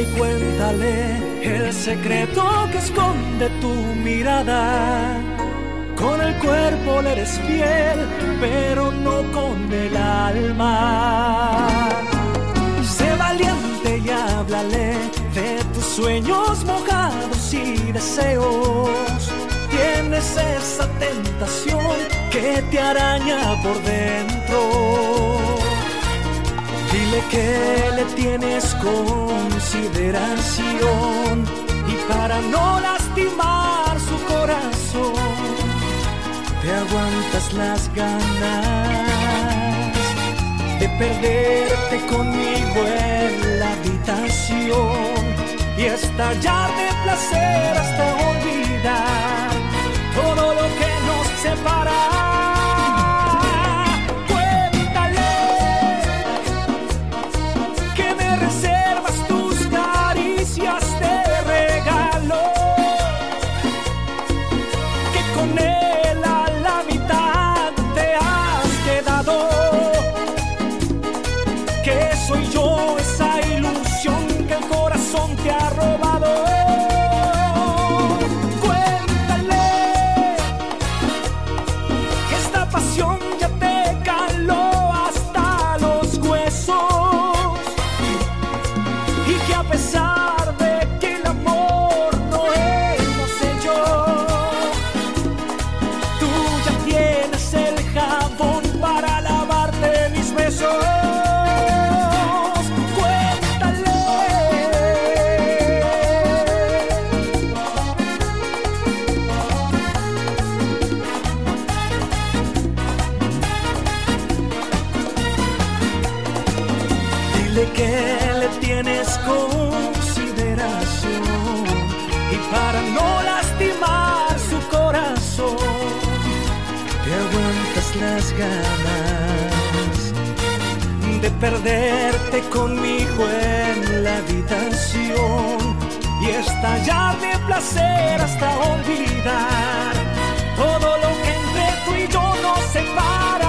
Y cuéntale el secreto que esconde tu mirada. Con el cuerpo le eres fiel, pero no con el alma. Sé valiente y háblale de tus sueños mojados y deseos. Tienes esa tentación que te araña por dentro. Dile que le tienes consideración y para no lastimar su corazón, te aguantas las ganas de perderte conmigo en la habitación y estallar de placer hasta olvidar todo lo que nos separa. Perderte conmigo en la habitación y estallar de placer hasta olvidar todo lo que entre tú y yo nos separa.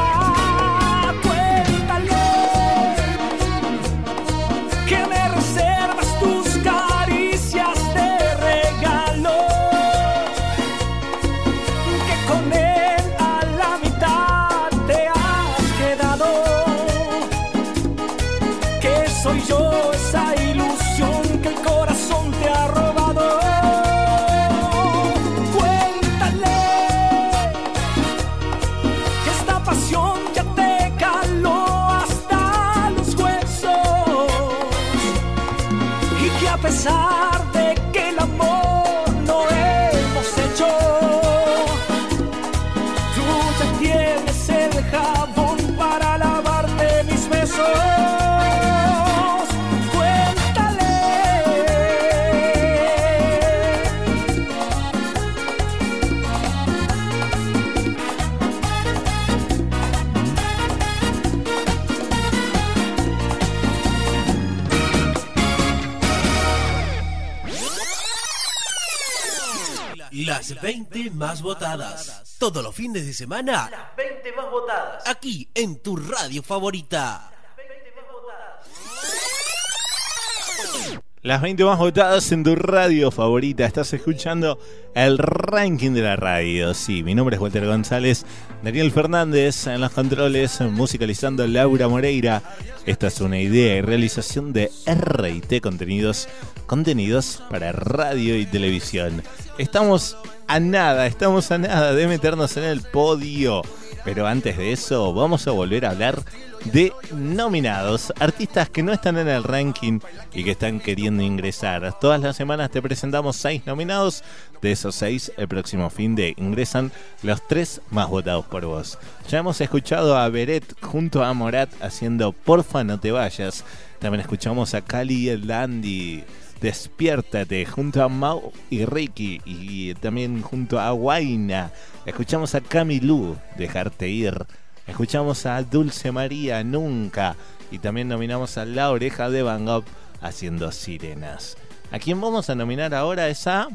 Las 20 más votadas. Todos los fines de semana. Las 20 más votadas. Aquí en tu radio favorita. Las 20 más votadas en tu radio favorita. Estás escuchando el ranking de la radio. Sí, mi nombre es Walter González. Daniel Fernández en los controles, musicalizando Laura Moreira. Esta es una idea y realización de RT Contenidos, contenidos para radio y televisión. Estamos a nada, estamos a nada de meternos en el podio. Pero antes de eso, vamos a volver a hablar de nominados, artistas que no están en el ranking y que están queriendo ingresar. Todas las semanas te presentamos seis nominados. De esos seis, el próximo fin de ingresan los tres más votados por vos. Ya hemos escuchado a Beret junto a Morat haciendo Porfa no te vayas. También escuchamos a Cali y el Dandy. Despiértate junto a Mau y Ricky y también junto a Guaina. Escuchamos a Camilú, Dejarte ir. Escuchamos a Dulce María, Nunca. Y también nominamos a La Oreja de Van Gogh haciendo Sirenas. A quien vamos a nominar ahora es a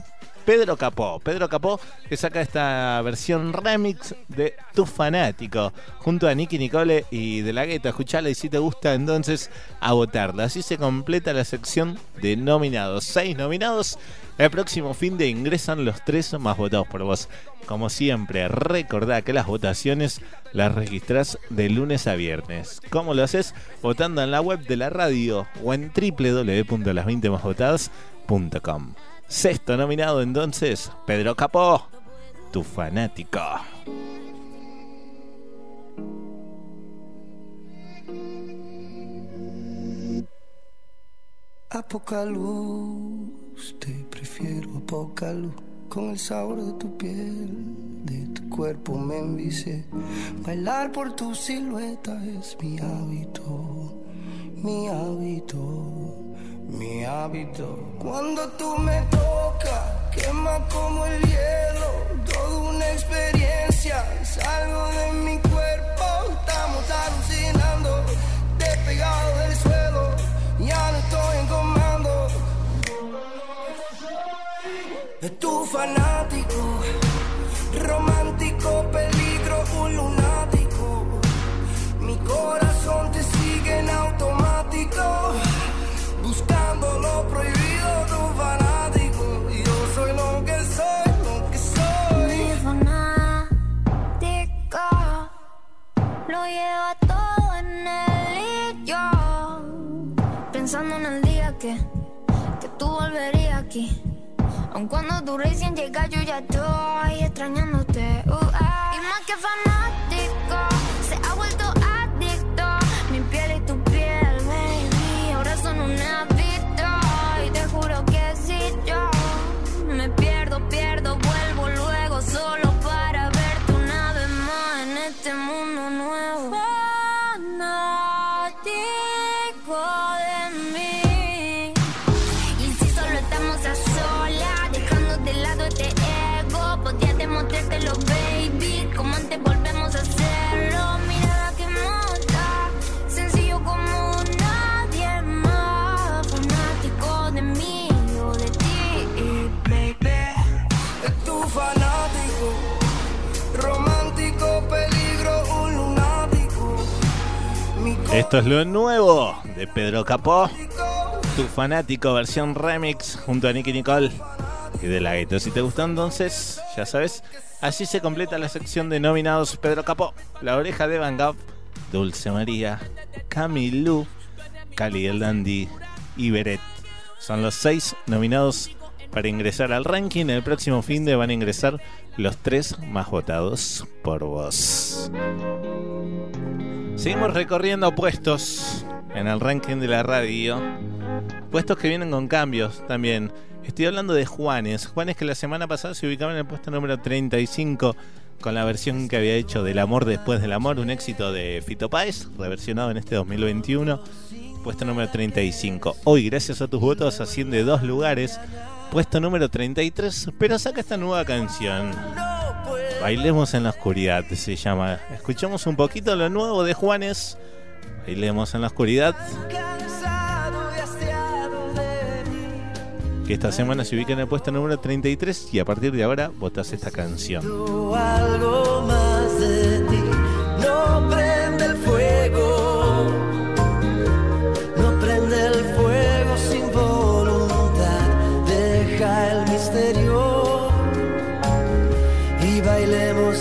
Pedro Capó. Pedro Capó que saca esta versión remix de Tu Fanático junto a Nicky Nicole y De La Gueta. Escuchala y si te gusta entonces a votarla. Así se completa la sección de nominados. Seis nominados. El próximo fin de ingresan los tres más votados por vos. Como siempre, recordá que las votaciones las registrás de lunes a viernes. ¿Cómo lo haces? Votando en la web de la radio o en www.las20másvotadas.com. Sexto nominado entonces, Pedro Capó, tu fanático. A poca luz, te prefiero a poca luz. Con el sabor de tu piel, de tu cuerpo me envicié. Bailar por tu silueta es mi hábito, mi hábito, mi hábito. Cuando tú me tocas, quema como el hielo. Toda una experiencia, salgo de mi cuerpo. Estamos alucinando, despegado del suelo. Ya no estoy en comando. Es tu fanático, romántico, lleva todo en el y yo. Pensando en el día que, que tú volverías aquí. Aun cuando tú recién llegas, yo ya estoy extrañándote. Uh, ah. Y más que fanático, Esto es lo nuevo de Pedro Capó, tu fanático versión remix junto a Nicky Nicole y de la Gueto. Si te gustó entonces, ya sabes, así se completa la sección de nominados Pedro Capó, La Oreja de Van Gogh, Dulce María, Camilú, Cali el Dandy y Beret. Son los seis nominados para ingresar al ranking. El próximo fin de van a ingresar los tres más votados por vos. Seguimos recorriendo puestos en el ranking de la radio. Puestos que vienen con cambios también. Estoy hablando de Juanes. Juanes que la semana pasada se ubicaba en el puesto número 35. con la versión que había hecho del amor después del amor, un éxito de Fito Páez, reversionado en este 2021, puesto número 35. Hoy, gracias a tus votos, asciende dos lugares, puesto número 33, pero saca esta nueva canción. Bailemos en la oscuridad se llama. Escuchamos un poquito lo nuevo de Juanes. Bailemos en la oscuridad. Que esta semana se ubica en el puesto número 33 y a partir de ahora votas esta canción.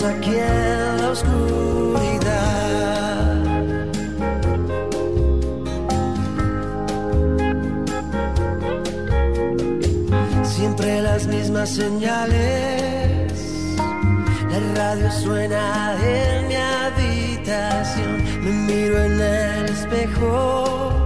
Aquí en la oscuridad. Siempre las mismas señales. La radio suena en mi habitación. Me miro en el espejo.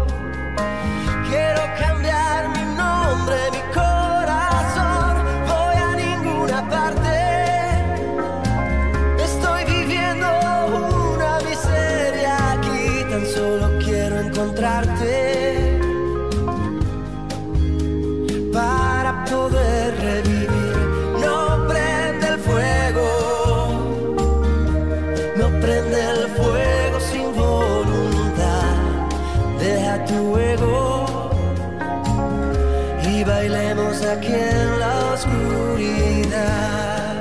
Aquí en la oscuridad.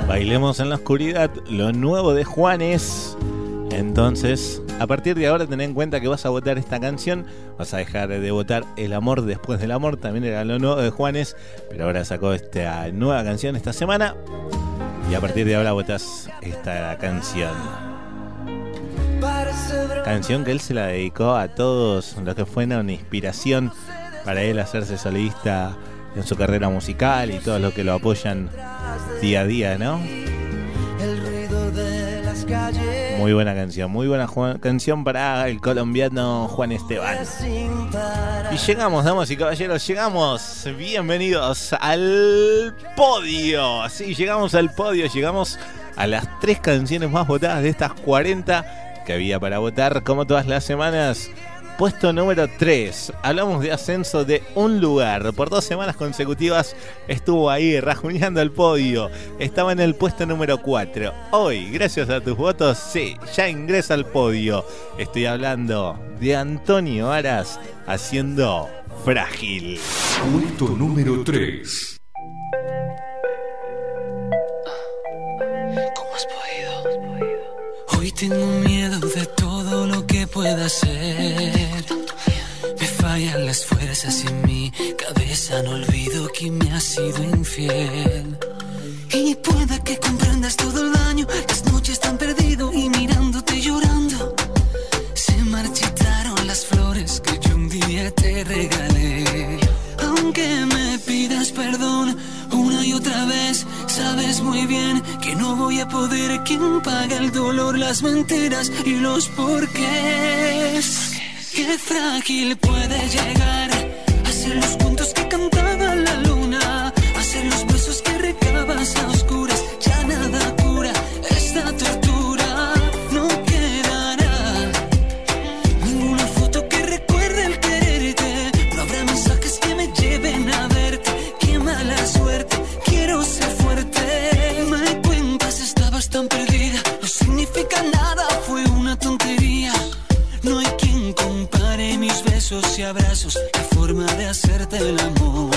Bailemos en la oscuridad, lo nuevo de Juanes. Entonces, a partir de ahora ten en cuenta que vas a votar esta canción, vas a dejar de votar El amor después del amor, también era lo nuevo de Juanes, pero ahora sacó esta nueva canción esta semana y a partir de ahora votas esta canción. Canción que él se la dedicó a todos los que fue una inspiración para él hacerse solista en su carrera musical y todos los que lo apoyan día a día, ¿no? Muy buena canción, muy buena canción para el colombiano Juan Esteban. Y llegamos, damas y caballeros, llegamos. Bienvenidos al podio. Sí, llegamos al podio, llegamos a las tres canciones más votadas de estas 40 que había para votar, como todas las semanas. Puesto número 3. Hablamos de ascenso de un lugar. Por dos semanas consecutivas estuvo ahí rajuñando el podio. Estaba en el puesto número 4. Hoy, gracias a tus votos, sí, ya ingresa al podio. Estoy hablando de Antonio Aras haciendo Frágil. Puesto número 3. ¿Cómo has podido? Hoy tengo miedo de todo lo que pueda ser. Las fuerzas en mi cabeza no olvido que me has sido infiel. Y pueda que comprendas todo el daño, las noches tan perdido y mirándote llorando. Se marchitaron las flores que yo un día te regalé. Aunque me pidas perdón una y otra vez, sabes muy bien que no voy a poder quien paga el dolor, las mentiras y los porqués. Qué frágil puede llegar a ser los cuentos que cantaba la luna, a ser los besos que recabas a besos y abrazos. La forma de hacerte el amor.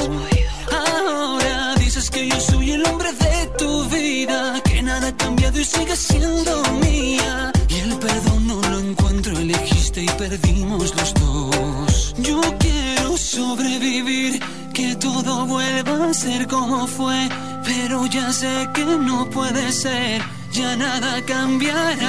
Ahora dices que yo soy el hombre de tu vida. Que nada ha cambiado y sigue siendo mía. Y el perdón no lo encuentro, elegiste y perdimos los dos. Yo quiero sobrevivir, que todo vuelva a ser como fue. Pero ya sé que no puede ser, ya nada cambiará.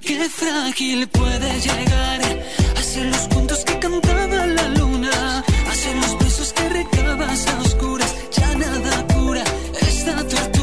Qué frágil puede llegar a ser los cuentos que cantaba la luna, a ser los besos que recabas a oscuras. Ya nada cura esta tortura,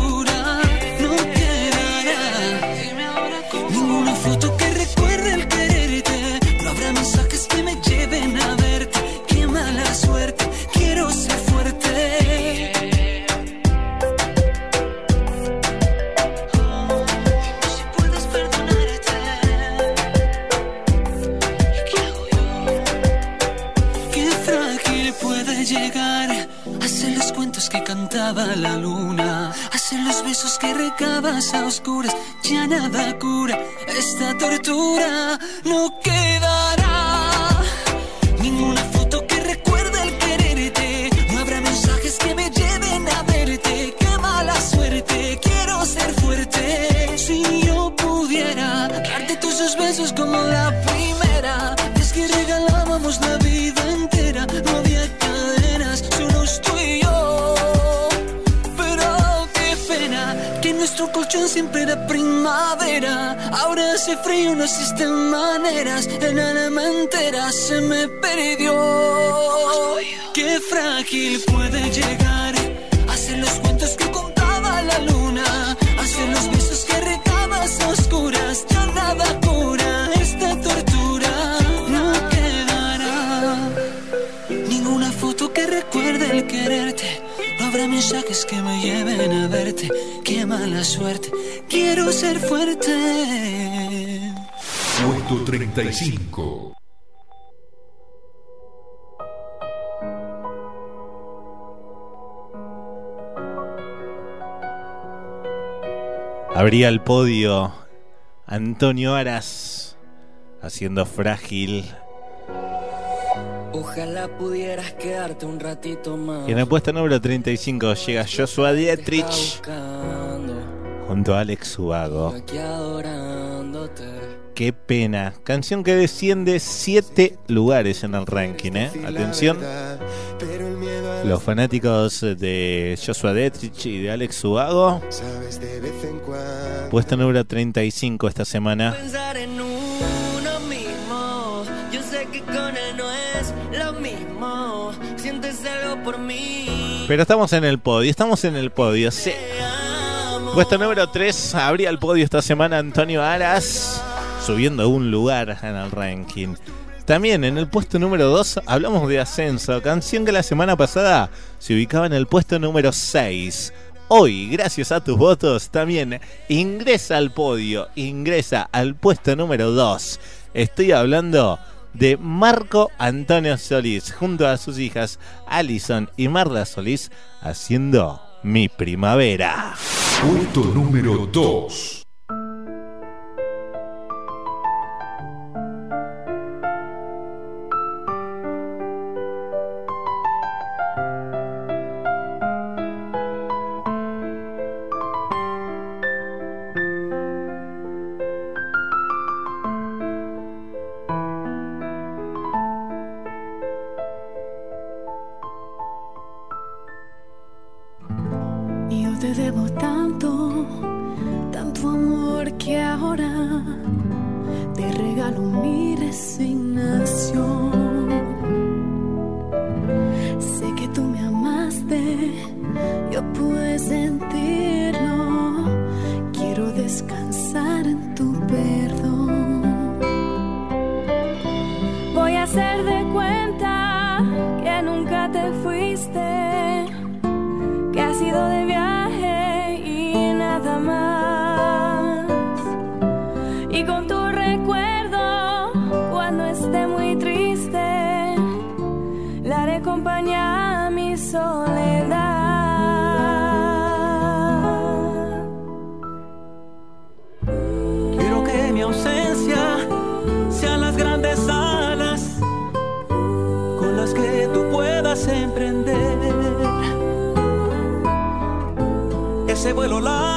la luna. Hacer los besos que recabas a oscuras, ya nada cura. Esta tortura no quedará. Siempre era primavera. Ahora hace frío, no existen maneras. En alma entera se me perdió. Qué frágil puede llegar ser los cuentos que contaba la luna. Ser los besos que recabas a oscuras. Ya nada cura esta tortura. No quedará ninguna foto que recuerde el quererte. No habrá mensajes que me lleven a verte. Qué mala suerte. Quiero ser fuerte. Puesto 35. Abría el podio Antonio Aras haciendo frágil. Ojalá pudieras quedarte un ratito más. Y en el puesto número 35 llega Joshua Dietrich Buscando, junto a Alex Ubago. aquí adorándote. Qué pena. Canción que desciende 7 lugares en el ranking, ¿eh? Atención. Los fanáticos de Joshua Dietrich y de Alex Ubago. Puesto número 35 esta semana. Pero estamos en el podio, estamos en el podio. Sí. Puesto número 3, abría el podio esta semana Antonio Aras, subiendo un lugar en el ranking. También en el puesto número 2 hablamos de Ascenso, canción que la semana pasada se ubicaba en el puesto número 6. Hoy, gracias a tus votos, también ingresa al podio, ingresa al puesto número 2. Estoy hablando de Marco Antonio Solís, junto a sus hijas Alison y Marla Solís, haciendo Mi Primavera. Puesto número 2. Mi ausencia sean las grandes alas con las que tú puedas emprender. Ese vuelo largo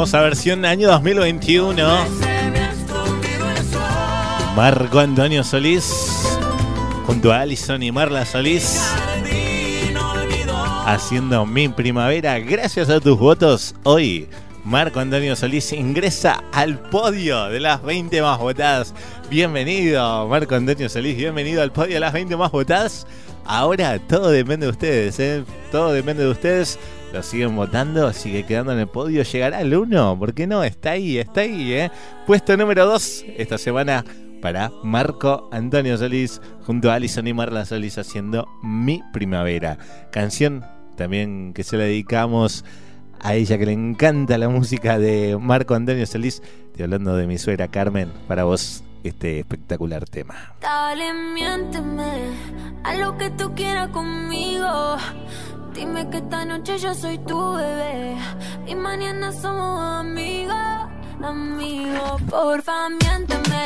hermosa versión año 2021. Marco Antonio Solís junto a Alison y Marla Solís haciendo mi primavera. Gracias a tus votos, hoy Marco Antonio Solís ingresa al podio de las 20 más votadas. Bienvenido, Marco Antonio Solís, bienvenido al podio de las 20 más votadas. Ahora todo depende de ustedes, ¿eh? Todo depende de ustedes. Lo siguen votando, sigue quedando en el podio. ¿Llegará al 1? ¿Por qué no? Está ahí, está ahí, ¿eh? Puesto número 2 esta semana para Marco Antonio Solís junto a Alison y Marla Solís haciendo Mi Primavera. Canción también que se la dedicamos a ella que le encanta la música de Marco Antonio Solís. Estoy hablando de mi suegra Carmen. Para vos este espectacular tema. Dale, miénteme a lo que tú quieras conmigo. Dime que esta noche yo soy tu bebé y mañana somos amigos, amigos. Porfa, miénteme.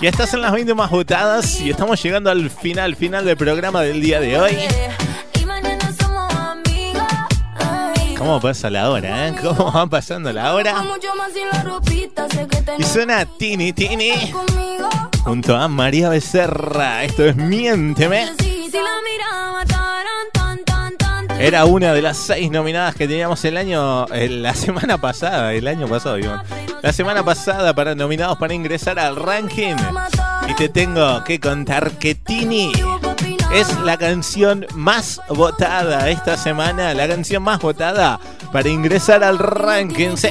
Ya estás en las 20 más votadas y estamos llegando al final, final del programa del día de hoy. Y. ¿Cómo pasa la hora, eh? ¿Cómo va pasando la hora? Y suena Tini Tini junto a María Becerra. Esto es Miénteme. Si la miraba Era una de las seis nominadas que teníamos el año, la semana pasada, el año pasado, digo. La semana pasada para nominados para ingresar al ranking. Y te tengo que contar que Tini es la canción más votada esta semana, la canción más votada para ingresar al ranking. Sí.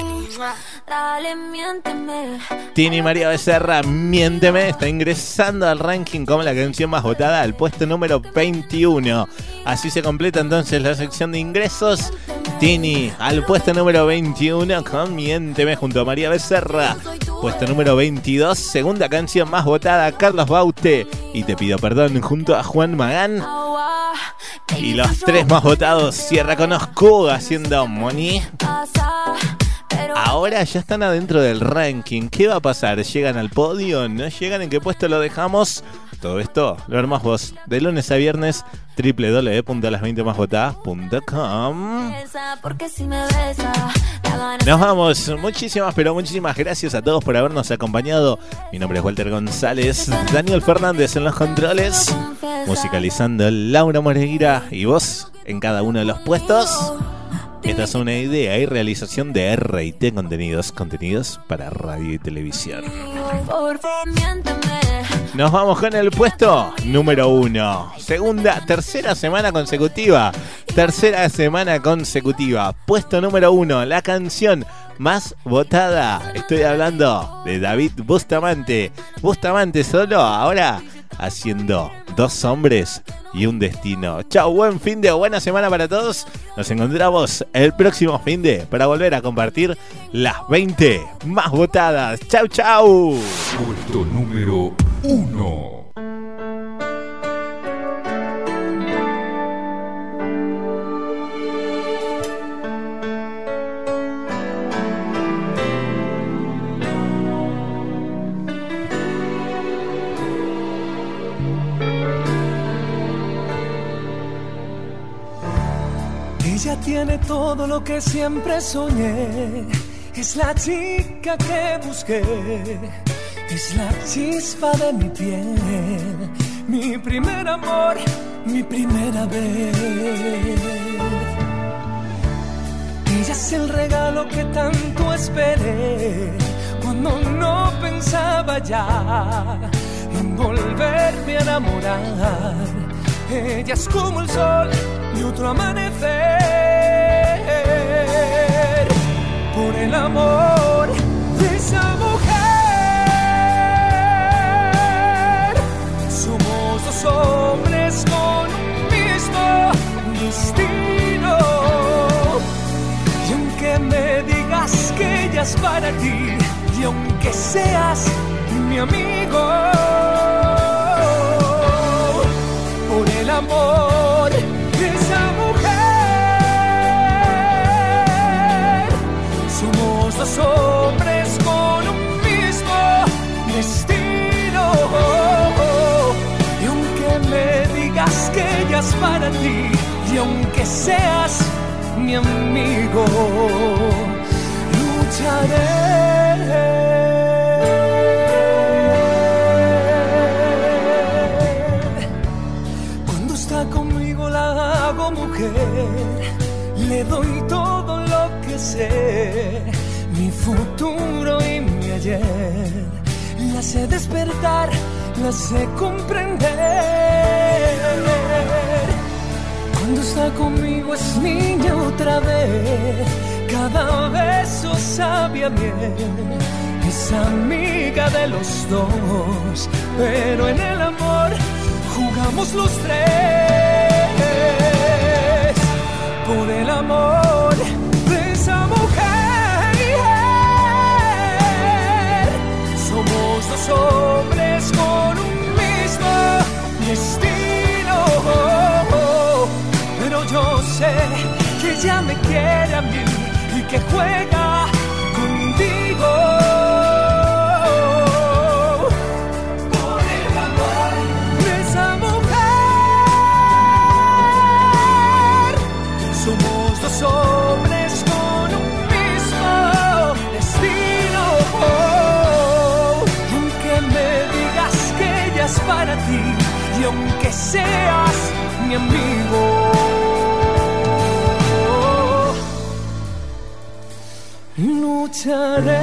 Dale, miénteme. Tini María Becerra, Miénteme, está ingresando al ranking como la canción más votada al puesto número 21. Así se completa entonces la sección de ingresos. Tini al puesto número 21 con Miénteme junto a María Becerra. Puesto número 22, segunda canción más votada, Carlos Baute. Y te pido perdón junto a Juan Magán. Y los tres más votados, Sierra con Oscuga haciendo Moni. Ahora ya están adentro del ranking. ¿Qué va a pasar? ¿Llegan al podio? ¿No llegan? ¿En qué puesto lo dejamos? Todo esto lo armás vos de lunes a viernes www.las20másvotadas.com Besa, Porque si me besa, la gana Nos vamos. Muchísimas, pero muchísimas gracias a todos por habernos acompañado. Mi nombre es Walter González. Daniel Fernández en los controles. Musicalizando Laura Moreira y vos en cada uno de los puestos. Esta es una idea y realización de RT Contenidos, contenidos para radio y televisión. Nos vamos con el puesto número uno. Segunda, tercera semana consecutiva. Tercera semana consecutiva. Puesto número uno. La canción más votada. Estoy hablando de David Bustamante. Bustamante solo ahora haciendo dos hombres y un destino. Chao, buen fin de buena semana para todos. Nos encontramos el próximo fin de para volver a compartir las 20 más votadas. Chau, chau. Puesto número 1. Ella tiene todo lo que siempre soñé. Es la chica que busqué. Es la chispa de mi piel. Mi primer amor, mi primera vez. Ella es el regalo que tanto esperé. Cuando no pensaba ya en volverme a enamorar. Ella es como el sol y otro amanecer. Por el amor de esa mujer, somos dos hombres con un mismo destino. Y aunque me digas que ella es para ti, y aunque seas mi amigo, amor esa mujer. Somos dos hombres con un mismo destino. Y aunque me digas que ella es para ti, y aunque seas mi amigo, lucharé. Le doy todo lo que sé, mi futuro y mi ayer. La sé despertar, la sé comprender. Cuando está conmigo es niña otra vez, cada beso sabe a miel. Es amiga de los dos, pero en el amor jugamos los tres. Por el amor de esa mujer, somos dos hombres con un mismo destino. Pero yo sé que ella me quiere a mí y que juega aunque seas mi amigo. Lucharé.